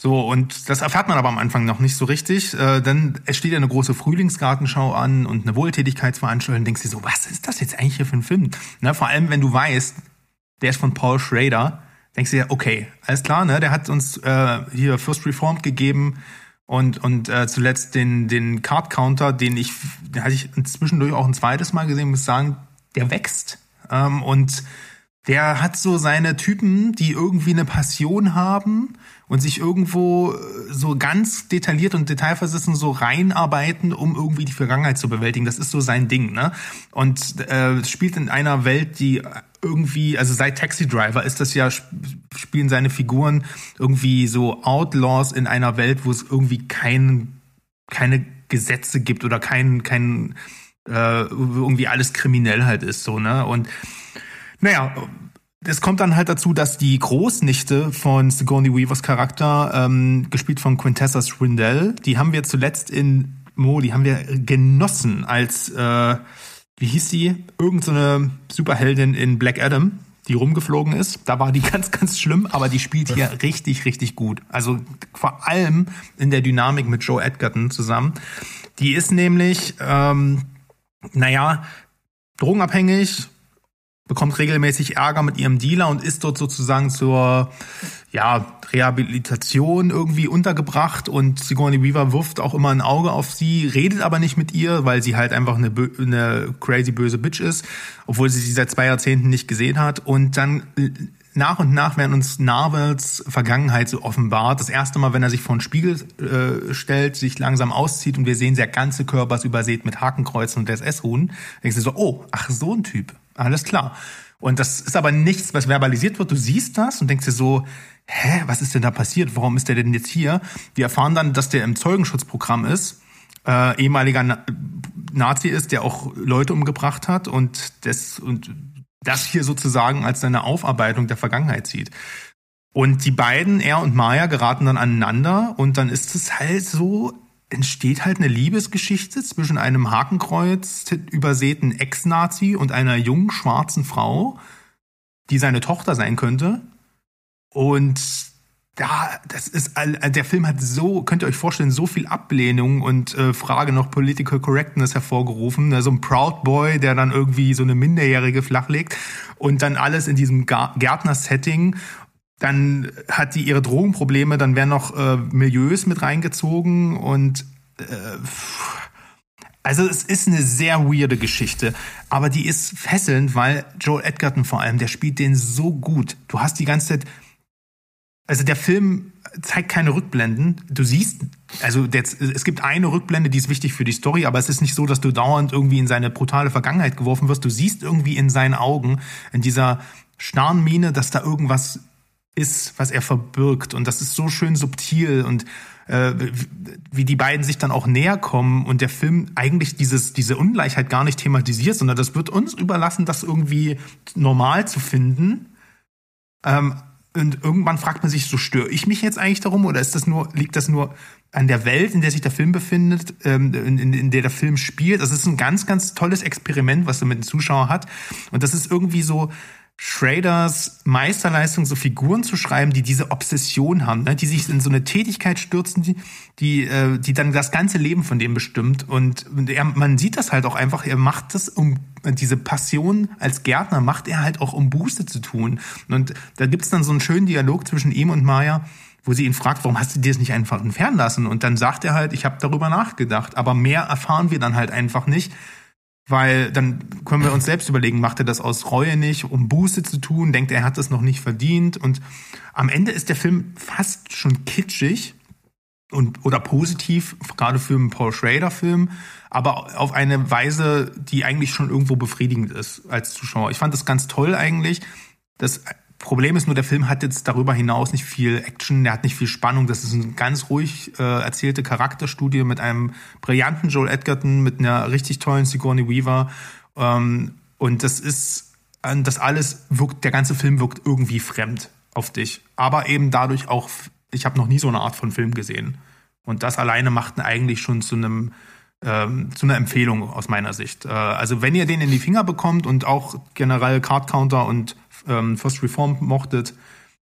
So, und das erfährt man aber am Anfang noch nicht so richtig. Äh, dann es steht ja eine große Frühlingsgartenschau an und eine Wohltätigkeitsveranstaltung. Denkst du so, was ist das jetzt eigentlich hier für ein Film? Na, vor allem, wenn du weißt, der ist von Paul Schrader, denkst du ja, okay, alles klar, ne? Der hat uns äh, hier First Reformed gegeben und und äh, zuletzt den den Card Counter, den ich, den hatte ich zwischendurch auch ein zweites Mal gesehen, muss sagen, der wächst ähm, und der hat so seine Typen, die irgendwie eine Passion haben und sich irgendwo äh, so ganz detailliert und detailversessen so reinarbeiten, um irgendwie die Vergangenheit zu bewältigen. Das ist so sein Ding, ne? Und äh, spielt in einer Welt, die irgendwie, also seit Taxi Driver ist das ja, spielen seine Figuren irgendwie so Outlaws in einer Welt, wo es irgendwie kein, keine Gesetze gibt oder kein, kein äh, irgendwie alles kriminell halt ist, so, ne? Und naja, es kommt dann halt dazu, dass die Großnichte von Sigourney Weavers Charakter, ähm, gespielt von Quintessa Swindell, die haben wir zuletzt in Mo, die haben wir genossen als, äh, wie hieß sie? Irgendeine so Superheldin in Black Adam, die rumgeflogen ist. Da war die ganz, ganz schlimm, aber die spielt hier richtig, richtig gut. Also vor allem in der Dynamik mit Joe Edgerton zusammen. Die ist nämlich, ähm, naja, drogenabhängig, bekommt regelmäßig Ärger mit ihrem Dealer und ist dort sozusagen zur ja, Rehabilitation irgendwie untergebracht und Sigourney Weaver wirft auch immer ein Auge auf sie, redet aber nicht mit ihr, weil sie halt einfach eine, eine crazy böse Bitch ist, obwohl sie sie seit zwei Jahrzehnten nicht gesehen hat und dann nach und nach werden uns Narvels Vergangenheit so offenbart. Das erste Mal, wenn er sich vor den Spiegel äh, stellt, sich langsam auszieht und wir sehen, der ganze Körper ist übersät mit Hakenkreuzen und SS-Ruhen, denkst du so, oh, ach, so ein Typ. Alles klar. Und das ist aber nichts, was verbalisiert wird. Du siehst das und denkst dir so, hä, was ist denn da passiert? Warum ist der denn jetzt hier? Wir erfahren dann, dass der im Zeugenschutzprogramm ist, äh, ehemaliger Na Nazi ist, der auch Leute umgebracht hat und das, und das hier sozusagen als seine Aufarbeitung der Vergangenheit sieht. Und die beiden, er und Maya, geraten dann aneinander und dann ist es halt so, entsteht halt eine Liebesgeschichte zwischen einem Hakenkreuz übersäten Ex-Nazi und einer jungen schwarzen Frau, die seine Tochter sein könnte. Und ja, das ist der Film hat so, könnt ihr euch vorstellen, so viel Ablehnung und äh, Frage noch Political Correctness hervorgerufen. Ne? So ein Proud Boy, der dann irgendwie so eine Minderjährige flachlegt und dann alles in diesem Gärtner-Setting dann hat die ihre Drogenprobleme, dann werden noch äh, Milieus mit reingezogen und äh, also es ist eine sehr weirde Geschichte, aber die ist fesselnd, weil Joel Edgerton vor allem, der spielt den so gut. Du hast die ganze Zeit, also der Film zeigt keine Rückblenden. Du siehst, also der, es gibt eine Rückblende, die ist wichtig für die Story, aber es ist nicht so, dass du dauernd irgendwie in seine brutale Vergangenheit geworfen wirst. Du siehst irgendwie in seinen Augen, in dieser starren Miene, dass da irgendwas ist, was er verbirgt. Und das ist so schön subtil und äh, wie die beiden sich dann auch näher kommen und der Film eigentlich dieses, diese Ungleichheit gar nicht thematisiert, sondern das wird uns überlassen, das irgendwie normal zu finden. Ähm, und irgendwann fragt man sich, so störe ich mich jetzt eigentlich darum oder ist das nur, liegt das nur an der Welt, in der sich der Film befindet, ähm, in, in, in der der Film spielt? Das ist ein ganz, ganz tolles Experiment, was er mit dem Zuschauer hat. Und das ist irgendwie so, Schraders Meisterleistung, so Figuren zu schreiben, die diese Obsession haben, ne? die sich in so eine Tätigkeit stürzen, die, die, äh, die dann das ganze Leben von dem bestimmt. Und er, man sieht das halt auch einfach, er macht das, um diese Passion als Gärtner macht er halt auch, um Buße zu tun. Und da gibt's dann so einen schönen Dialog zwischen ihm und Maya, wo sie ihn fragt, warum hast du dir das nicht einfach entfernen lassen? Und dann sagt er halt, ich habe darüber nachgedacht, aber mehr erfahren wir dann halt einfach nicht. Weil dann können wir uns selbst überlegen, macht er das aus Reue nicht, um Buße zu tun, denkt er, hat es noch nicht verdient und am Ende ist der Film fast schon kitschig und oder positiv, gerade für einen Paul Schrader Film, aber auf eine Weise, die eigentlich schon irgendwo befriedigend ist als Zuschauer. Ich fand das ganz toll eigentlich. Das Problem ist nur, der Film hat jetzt darüber hinaus nicht viel Action, der hat nicht viel Spannung. Das ist eine ganz ruhig äh, erzählte Charakterstudie mit einem brillanten Joel Edgerton, mit einer richtig tollen Sigourney Weaver. Ähm, und das ist, das alles wirkt, der ganze Film wirkt irgendwie fremd auf dich. Aber eben dadurch auch, ich habe noch nie so eine Art von Film gesehen. Und das alleine macht ihn eigentlich schon zu einem ähm, zu einer Empfehlung aus meiner Sicht. Äh, also wenn ihr den in die Finger bekommt und auch generell Card Counter und ähm, First Reform mochtet.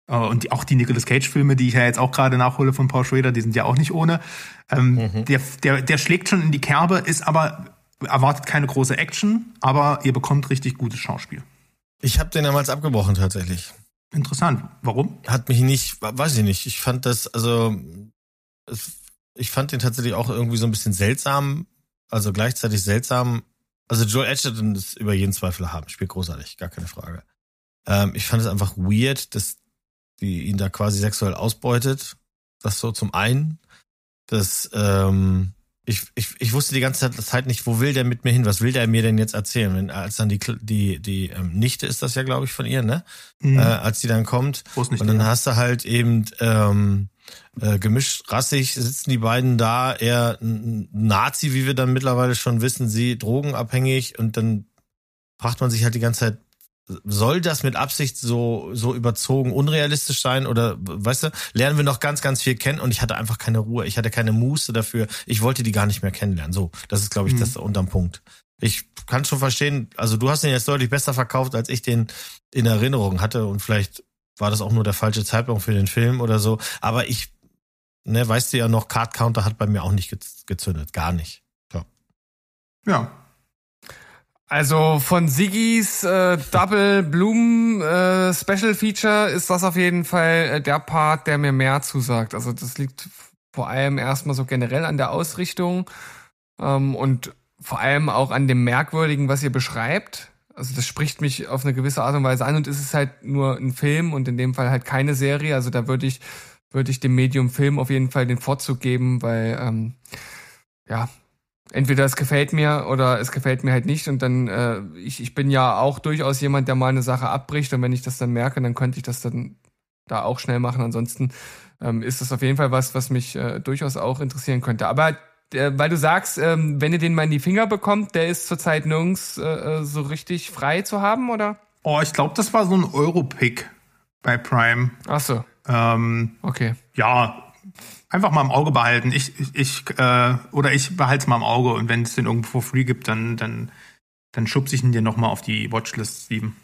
Äh, und die, auch die Nicolas Cage-Filme, die ich ja jetzt auch gerade nachhole von Paul Schrader, die sind ja auch nicht ohne. Ähm, mhm. der, der, der schlägt schon in die Kerbe, ist aber, erwartet keine große Action, aber ihr bekommt richtig gutes Schauspiel. Ich habe den damals abgebrochen tatsächlich. Interessant. Warum? Hat mich nicht, weiß ich nicht. Ich fand das, also, ich fand den tatsächlich auch irgendwie so ein bisschen seltsam, also gleichzeitig seltsam. Also Joel Edgerton ist über jeden Zweifel haben, spielt großartig, gar keine Frage. Ähm, ich fand es einfach weird, dass die ihn da quasi sexuell ausbeutet. Das so zum einen. Das, ähm, ich, ich, ich wusste die ganze Zeit nicht, wo will der mit mir hin? Was will der mir denn jetzt erzählen? Wenn, als dann die, die, die ähm, Nichte ist das ja, glaube ich, von ihr, ne? Mhm. Äh, als die dann kommt. und dann ja. hast du halt eben ähm, äh, gemischt rassig sitzen die beiden da, er ein Nazi, wie wir dann mittlerweile schon wissen, sie drogenabhängig und dann fragt man sich halt die ganze Zeit, soll das mit Absicht so, so überzogen unrealistisch sein oder, weißt du, lernen wir noch ganz, ganz viel kennen und ich hatte einfach keine Ruhe, ich hatte keine Muße dafür, ich wollte die gar nicht mehr kennenlernen. So, das ist, glaube ich, mhm. das unterm Punkt. Ich kann schon verstehen, also du hast den jetzt deutlich besser verkauft, als ich den in Erinnerung hatte und vielleicht war das auch nur der falsche Zeitpunkt für den Film oder so, aber ich, ne, weißt du ja noch, Card Counter hat bei mir auch nicht gezündet, gar nicht. Ja. Ja, also von Siggis äh, Double Bloom äh, Special Feature ist das auf jeden Fall äh, der Part, der mir mehr zusagt. Also das liegt vor allem erstmal so generell an der Ausrichtung ähm, und vor allem auch an dem Merkwürdigen, was ihr beschreibt. Also das spricht mich auf eine gewisse Art und Weise an und es ist halt nur ein Film und in dem Fall halt keine Serie. Also da würde ich würde ich dem Medium Film auf jeden Fall den Vorzug geben, weil ähm, ja entweder es gefällt mir oder es gefällt mir halt nicht und dann äh, ich, ich bin ja auch durchaus jemand, der mal eine Sache abbricht und wenn ich das dann merke, dann könnte ich das dann da auch schnell machen. Ansonsten ähm, ist das auf jeden Fall was, was mich äh, durchaus auch interessieren könnte. Aber äh, weil du sagst, ähm, wenn ihr den mal in die Finger bekommt, der ist zurzeit nirgends äh, äh so richtig frei zu haben, oder? Oh, ich glaube, das war so ein Europick bei Prime. Ach so. Ähm, okay. Ja, einfach mal im Auge behalten. Ich, ich, ich äh, oder ich behalte es mal im Auge und wenn es den irgendwo free gibt, dann, dann, dann schubse ich ihn dir nochmal auf die Watchlist, Steven.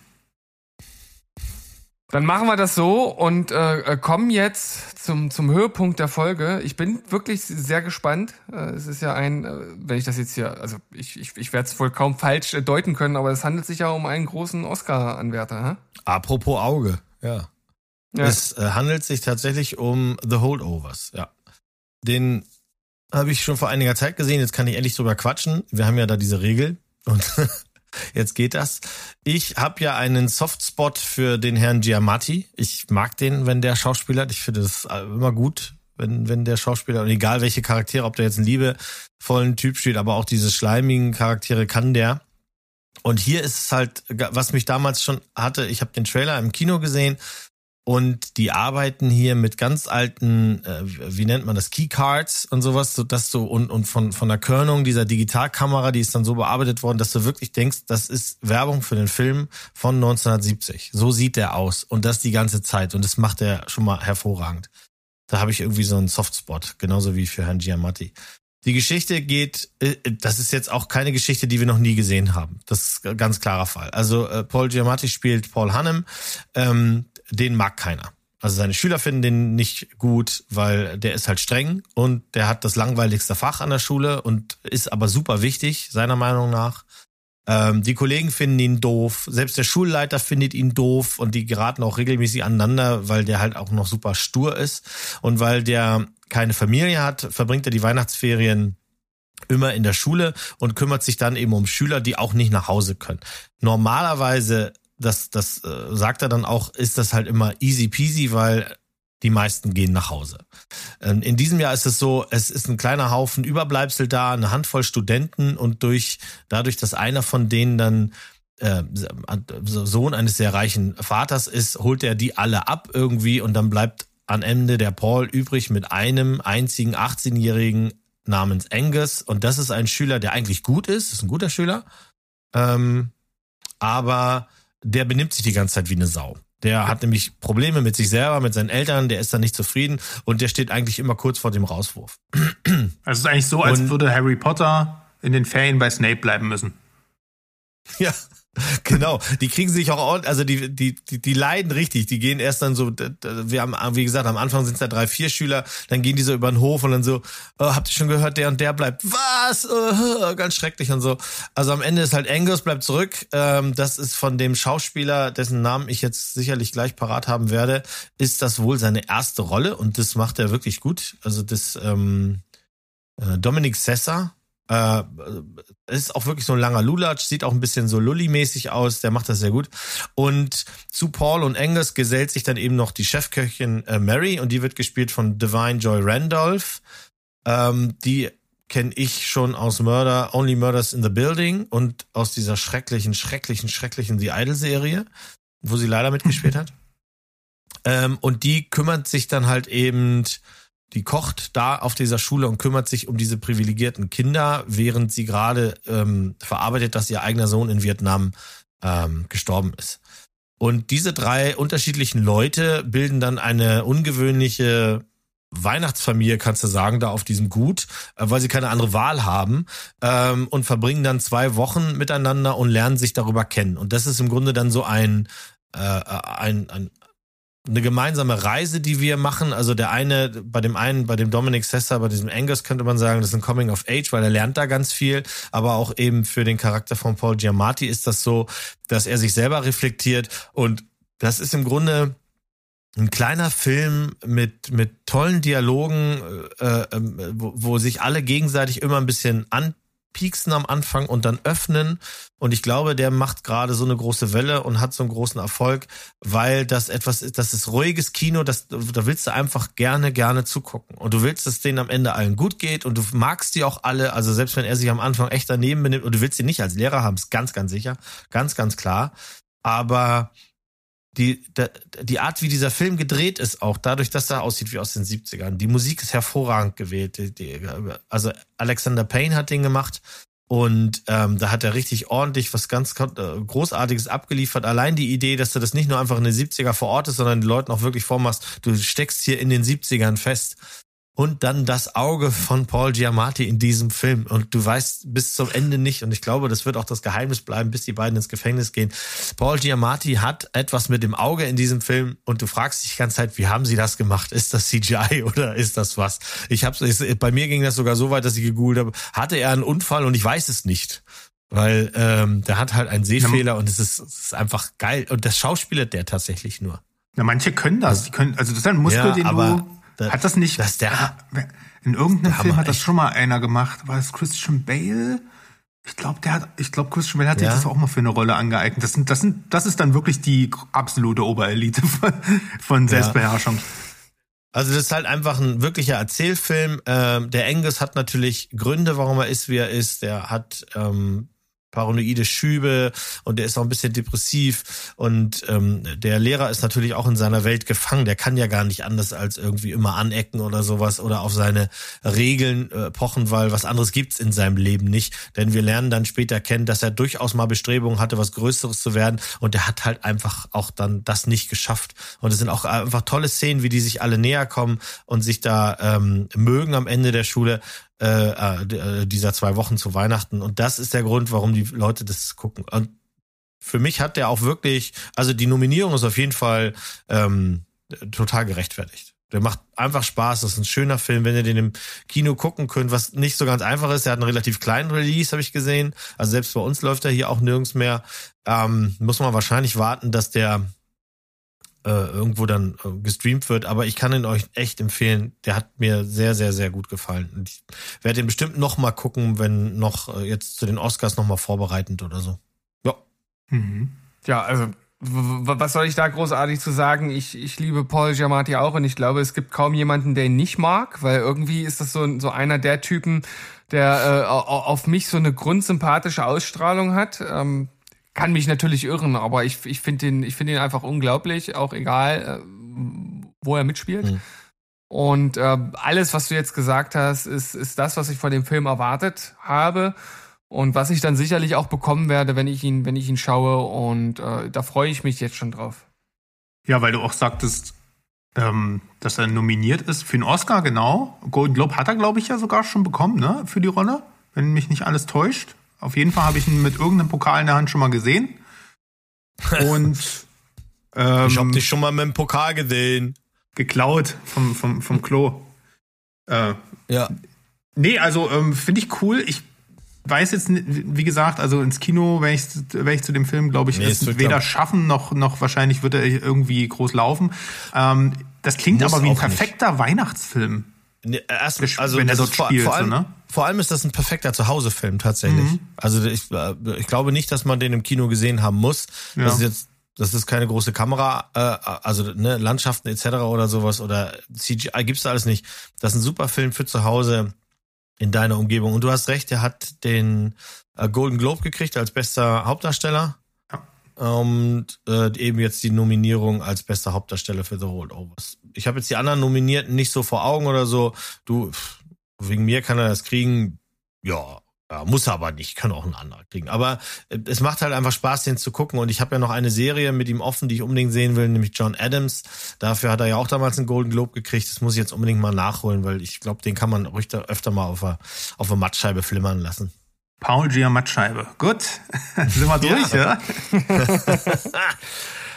Dann machen wir das so und äh, äh, kommen jetzt zum, zum Höhepunkt der Folge. Ich bin wirklich sehr gespannt. Äh, es ist ja ein, äh, wenn ich das jetzt hier, also ich, ich, ich werde es wohl kaum falsch äh, deuten können, aber es handelt sich ja um einen großen Oscar-Anwärter. Apropos Auge, ja. Ja. Es äh, handelt sich tatsächlich um The Holdovers, ja. Den habe ich schon vor einiger Zeit gesehen. Jetzt kann ich endlich drüber quatschen. Wir haben ja da diese Regel und jetzt geht das. Ich habe ja einen Softspot für den Herrn Giamatti. Ich mag den, wenn der Schauspieler. Ich finde das immer gut, wenn wenn der Schauspieler und egal welche Charaktere, ob der jetzt einen liebevollen Typ spielt, aber auch diese schleimigen Charaktere kann der. Und hier ist es halt, was mich damals schon hatte. Ich habe den Trailer im Kino gesehen und die arbeiten hier mit ganz alten, äh, wie nennt man das, Keycards und sowas, so dass du und und von von der Körnung dieser Digitalkamera, die ist dann so bearbeitet worden, dass du wirklich denkst, das ist Werbung für den Film von 1970. So sieht der aus und das die ganze Zeit und das macht er schon mal hervorragend. Da habe ich irgendwie so einen Softspot, genauso wie für Herrn Giamatti. Die Geschichte geht, äh, das ist jetzt auch keine Geschichte, die wir noch nie gesehen haben. Das ist ein ganz klarer Fall. Also äh, Paul Giamatti spielt Paul Hannem. Ähm, den mag keiner. Also seine Schüler finden den nicht gut, weil der ist halt streng und der hat das langweiligste Fach an der Schule und ist aber super wichtig, seiner Meinung nach. Ähm, die Kollegen finden ihn doof, selbst der Schulleiter findet ihn doof und die geraten auch regelmäßig aneinander, weil der halt auch noch super stur ist und weil der keine Familie hat, verbringt er die Weihnachtsferien immer in der Schule und kümmert sich dann eben um Schüler, die auch nicht nach Hause können. Normalerweise, das, das äh, sagt er dann auch, ist das halt immer easy peasy, weil die meisten gehen nach Hause. Ähm, in diesem Jahr ist es so, es ist ein kleiner Haufen Überbleibsel da, eine Handvoll Studenten und durch, dadurch, dass einer von denen dann äh, Sohn eines sehr reichen Vaters ist, holt er die alle ab irgendwie und dann bleibt am Ende der Paul übrig mit einem einzigen 18-Jährigen namens Angus und das ist ein Schüler, der eigentlich gut ist, ist ein guter Schüler, ähm, aber der benimmt sich die ganze Zeit wie eine Sau. Der hat nämlich Probleme mit sich selber, mit seinen Eltern, der ist da nicht zufrieden und der steht eigentlich immer kurz vor dem Rauswurf. Also es ist eigentlich so, als und, würde Harry Potter in den Ferien bei Snape bleiben müssen. Ja, Genau, die kriegen sich auch, also die, die, die, die leiden richtig. Die gehen erst dann so, wir haben, wie gesagt, am Anfang sind es da drei, vier Schüler, dann gehen die so über den Hof und dann so, oh, habt ihr schon gehört, der und der bleibt, was? Oh, ganz schrecklich und so. Also am Ende ist halt Angus bleibt zurück. Ähm, das ist von dem Schauspieler, dessen Namen ich jetzt sicherlich gleich parat haben werde, ist das wohl seine erste Rolle und das macht er wirklich gut. Also das ähm, äh, Dominic Sessa, äh, ist auch wirklich so ein langer Lulatsch, sieht auch ein bisschen so Lully-mäßig aus, der macht das sehr gut. Und zu Paul und Angus gesellt sich dann eben noch die Chefköchin äh, Mary und die wird gespielt von Divine Joy Randolph. Ähm, die kenne ich schon aus Murder, Only Murders in the Building und aus dieser schrecklichen, schrecklichen, schrecklichen The Idol-Serie, wo sie leider mitgespielt hat. Ähm, und die kümmert sich dann halt eben die kocht da auf dieser Schule und kümmert sich um diese privilegierten Kinder, während sie gerade ähm, verarbeitet, dass ihr eigener Sohn in Vietnam ähm, gestorben ist. Und diese drei unterschiedlichen Leute bilden dann eine ungewöhnliche Weihnachtsfamilie, kannst du sagen, da auf diesem Gut, äh, weil sie keine andere Wahl haben ähm, und verbringen dann zwei Wochen miteinander und lernen sich darüber kennen. Und das ist im Grunde dann so ein, äh, ein, ein eine gemeinsame Reise, die wir machen. Also der eine, bei dem einen, bei dem Dominic Sessa, bei diesem Angus könnte man sagen, das ist ein Coming of Age, weil er lernt da ganz viel. Aber auch eben für den Charakter von Paul Giamatti ist das so, dass er sich selber reflektiert. Und das ist im Grunde ein kleiner Film mit mit tollen Dialogen, äh, äh, wo, wo sich alle gegenseitig immer ein bisschen an pieksen am Anfang und dann öffnen. Und ich glaube, der macht gerade so eine große Welle und hat so einen großen Erfolg, weil das etwas ist, das ist ruhiges Kino, das, da willst du einfach gerne, gerne zugucken. Und du willst, dass denen am Ende allen gut geht und du magst die auch alle. Also selbst wenn er sich am Anfang echt daneben benimmt und du willst ihn nicht als Lehrer haben, ist ganz, ganz sicher. Ganz, ganz klar. Aber die, die Art, wie dieser Film gedreht ist, auch dadurch, dass er aussieht wie aus den 70ern. Die Musik ist hervorragend gewählt. Also Alexander Payne hat den gemacht und ähm, da hat er richtig ordentlich was ganz äh, Großartiges abgeliefert. Allein die Idee, dass du das nicht nur einfach in den 70er vor Ort ist, sondern den Leuten auch wirklich vormachst, du steckst hier in den 70ern fest und dann das Auge von Paul Giamatti in diesem Film. Und du weißt bis zum Ende nicht, und ich glaube, das wird auch das Geheimnis bleiben, bis die beiden ins Gefängnis gehen. Paul Giamatti hat etwas mit dem Auge in diesem Film und du fragst dich die ganze Zeit, wie haben sie das gemacht? Ist das CGI oder ist das was? Ich hab's, bei mir ging das sogar so weit, dass ich gegoogelt habe, hatte er einen Unfall und ich weiß es nicht. Weil ähm, der hat halt einen Sehfehler und es ist, es ist einfach geil. Und das schauspielert der tatsächlich nur. Na, manche können das. Die können, also das ist ein Muskel, ja, den du da, hat das nicht. Das der, in irgendeinem Film hat das schon mal einer gemacht. War es Christian Bale? Ich glaube, der hat, ich glaube, Christian Bale hat ja. sich das auch mal für eine Rolle angeeignet. Das sind, das sind, das ist dann wirklich die absolute Oberelite von, von Selbstbeherrschung. Ja. Also das ist halt einfach ein wirklicher Erzählfilm. Ähm, der Angus hat natürlich Gründe, warum er ist, wie er ist. Der hat ähm, paranoide Schübe und der ist auch ein bisschen depressiv und ähm, der Lehrer ist natürlich auch in seiner Welt gefangen. Der kann ja gar nicht anders als irgendwie immer anecken oder sowas oder auf seine Regeln äh, pochen, weil was anderes gibt's in seinem Leben nicht. Denn wir lernen dann später kennen, dass er durchaus mal Bestrebungen hatte, was Größeres zu werden und der hat halt einfach auch dann das nicht geschafft. Und es sind auch einfach tolle Szenen, wie die sich alle näher kommen und sich da ähm, mögen am Ende der Schule. Äh, äh, dieser zwei Wochen zu Weihnachten. Und das ist der Grund, warum die Leute das gucken. Und für mich hat der auch wirklich, also die Nominierung ist auf jeden Fall ähm, total gerechtfertigt. Der macht einfach Spaß. Das ist ein schöner Film, wenn ihr den im Kino gucken könnt, was nicht so ganz einfach ist. Der hat einen relativ kleinen Release, habe ich gesehen. Also selbst bei uns läuft er hier auch nirgends mehr. Ähm, muss man wahrscheinlich warten, dass der äh, irgendwo dann äh, gestreamt wird. Aber ich kann ihn euch echt empfehlen. Der hat mir sehr, sehr, sehr gut gefallen. Und ich werde ihn bestimmt noch mal gucken, wenn noch äh, jetzt zu den Oscars noch mal vorbereitend oder so. Ja. Mhm. Ja, also was soll ich da großartig zu sagen? Ich, ich liebe Paul Giamatti auch und ich glaube, es gibt kaum jemanden, der ihn nicht mag, weil irgendwie ist das so, so einer der Typen, der äh, au- auf mich so eine grundsympathische Ausstrahlung hat. Ähm, kann mich natürlich irren, aber ich, ich finde ihn, ich finde ihn einfach unglaublich, auch egal, äh, wo er mitspielt. Mhm. Und äh, alles, was du jetzt gesagt hast, ist, ist das, was ich von dem Film erwartet habe und was ich dann sicherlich auch bekommen werde, wenn ich ihn, wenn ich ihn schaue. Und äh, da freue ich mich jetzt schon drauf. Ja, weil du auch sagtest, ähm, dass er nominiert ist für den Oscar, genau. Golden Globe hat er, glaube ich, ja sogar schon bekommen, ne? Für die Rolle, wenn mich nicht alles täuscht. Auf jeden Fall habe ich ihn mit irgendeinem Pokal in der Hand schon mal gesehen. Und ähm, Ich hab dich schon mal mit dem Pokal gesehen. geklaut vom, vom, vom Klo. Äh, Ja. Nee, also ähm, finde ich cool. Ich weiß jetzt, wie gesagt, also ins Kino, wenn ich, wenn ich zu dem Film, glaube ich, Nee, es weder glaub- schaffen noch, noch wahrscheinlich wird er irgendwie groß laufen. Ähm, das klingt Muss aber wie ein auch nicht. perfekter Weihnachtsfilm. Nee, Erst, also wenn er das dort vor, spielt, vor, so, allem, ne? Vor allem ist das ein perfekter Zuhausefilm tatsächlich. Mhm. Also ich, äh, ich glaube nicht, dass man den im Kino gesehen haben muss. Ja. Das ist jetzt, das ist keine große Kamera, äh, also ne, Landschaften etc. oder sowas oder CGI gibt's da alles nicht. Das ist ein super Film für zu Hause in deiner Umgebung. Und du hast recht, er hat den äh, Golden Globe gekriegt als bester Hauptdarsteller. Und äh, eben jetzt die Nominierung als bester Hauptdarsteller für The Holdovers. Ich habe jetzt die anderen Nominierten nicht so vor Augen oder so. Du, pff, wegen mir kann er das kriegen. Ja, ja muss er aber nicht. Kann auch ein anderer kriegen. Aber äh, es macht halt einfach Spaß, den zu gucken. Und ich habe ja noch eine Serie mit ihm offen, die ich unbedingt sehen will, nämlich John Adams. Dafür hat er ja auch damals einen Golden Globe gekriegt. Das muss ich jetzt unbedingt mal nachholen, weil ich glaube, den kann man ruhig da öfter mal auf der, auf der Mattscheibe flimmern lassen. Paul Giamatti-Scheibe. Gut, sind wir durch, ja?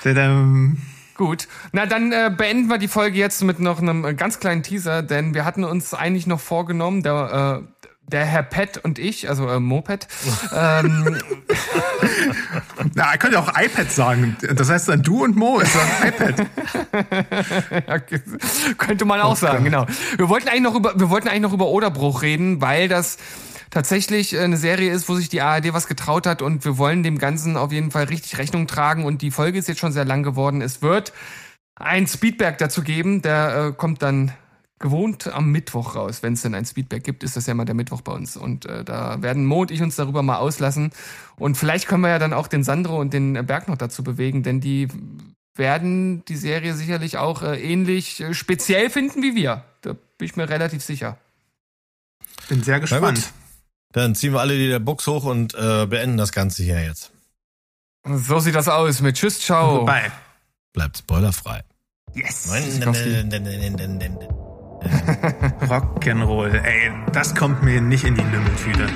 Tadam. Gut. Na, dann äh, beenden wir die Folge jetzt mit noch einem äh, ganz kleinen Teaser, denn wir hatten uns eigentlich noch vorgenommen, der, äh, der Herr Pet und ich, also äh, Moped, ähm, Na, er könnte auch iPad sagen. Das heißt dann du und Mo ist dann iPad. Ja, könnte man auch sagen, genau. Wir wollten eigentlich noch über, wir wollten eigentlich noch über Oderbruch reden, weil das tatsächlich äh, eine Serie ist, wo sich die ARD was getraut hat und wir wollen dem Ganzen auf jeden Fall richtig Rechnung tragen und die Folge ist jetzt schon sehr lang geworden. Es wird ein Speedback dazu geben, der äh, kommt dann gewohnt am Mittwoch raus. Wenn es denn ein Speedback gibt, ist das ja immer der Mittwoch bei uns. Und äh, da werden Mo und ich uns darüber mal auslassen. Und vielleicht können wir ja dann auch den Sandro und den Berg noch dazu bewegen, denn die werden die Serie sicherlich auch äh, ähnlich äh, speziell finden wie wir. Da bin ich mir relativ sicher. Bin sehr gespannt. Dann ziehen wir alle die der Box hoch und äh, beenden das Ganze hier jetzt. So sieht das aus mit Tschüss, ciao. Vorbei. Bleibt spoilerfrei. Yes. Rock'n'Roll. Ey, das kommt mir nicht in die Lümmeltüte.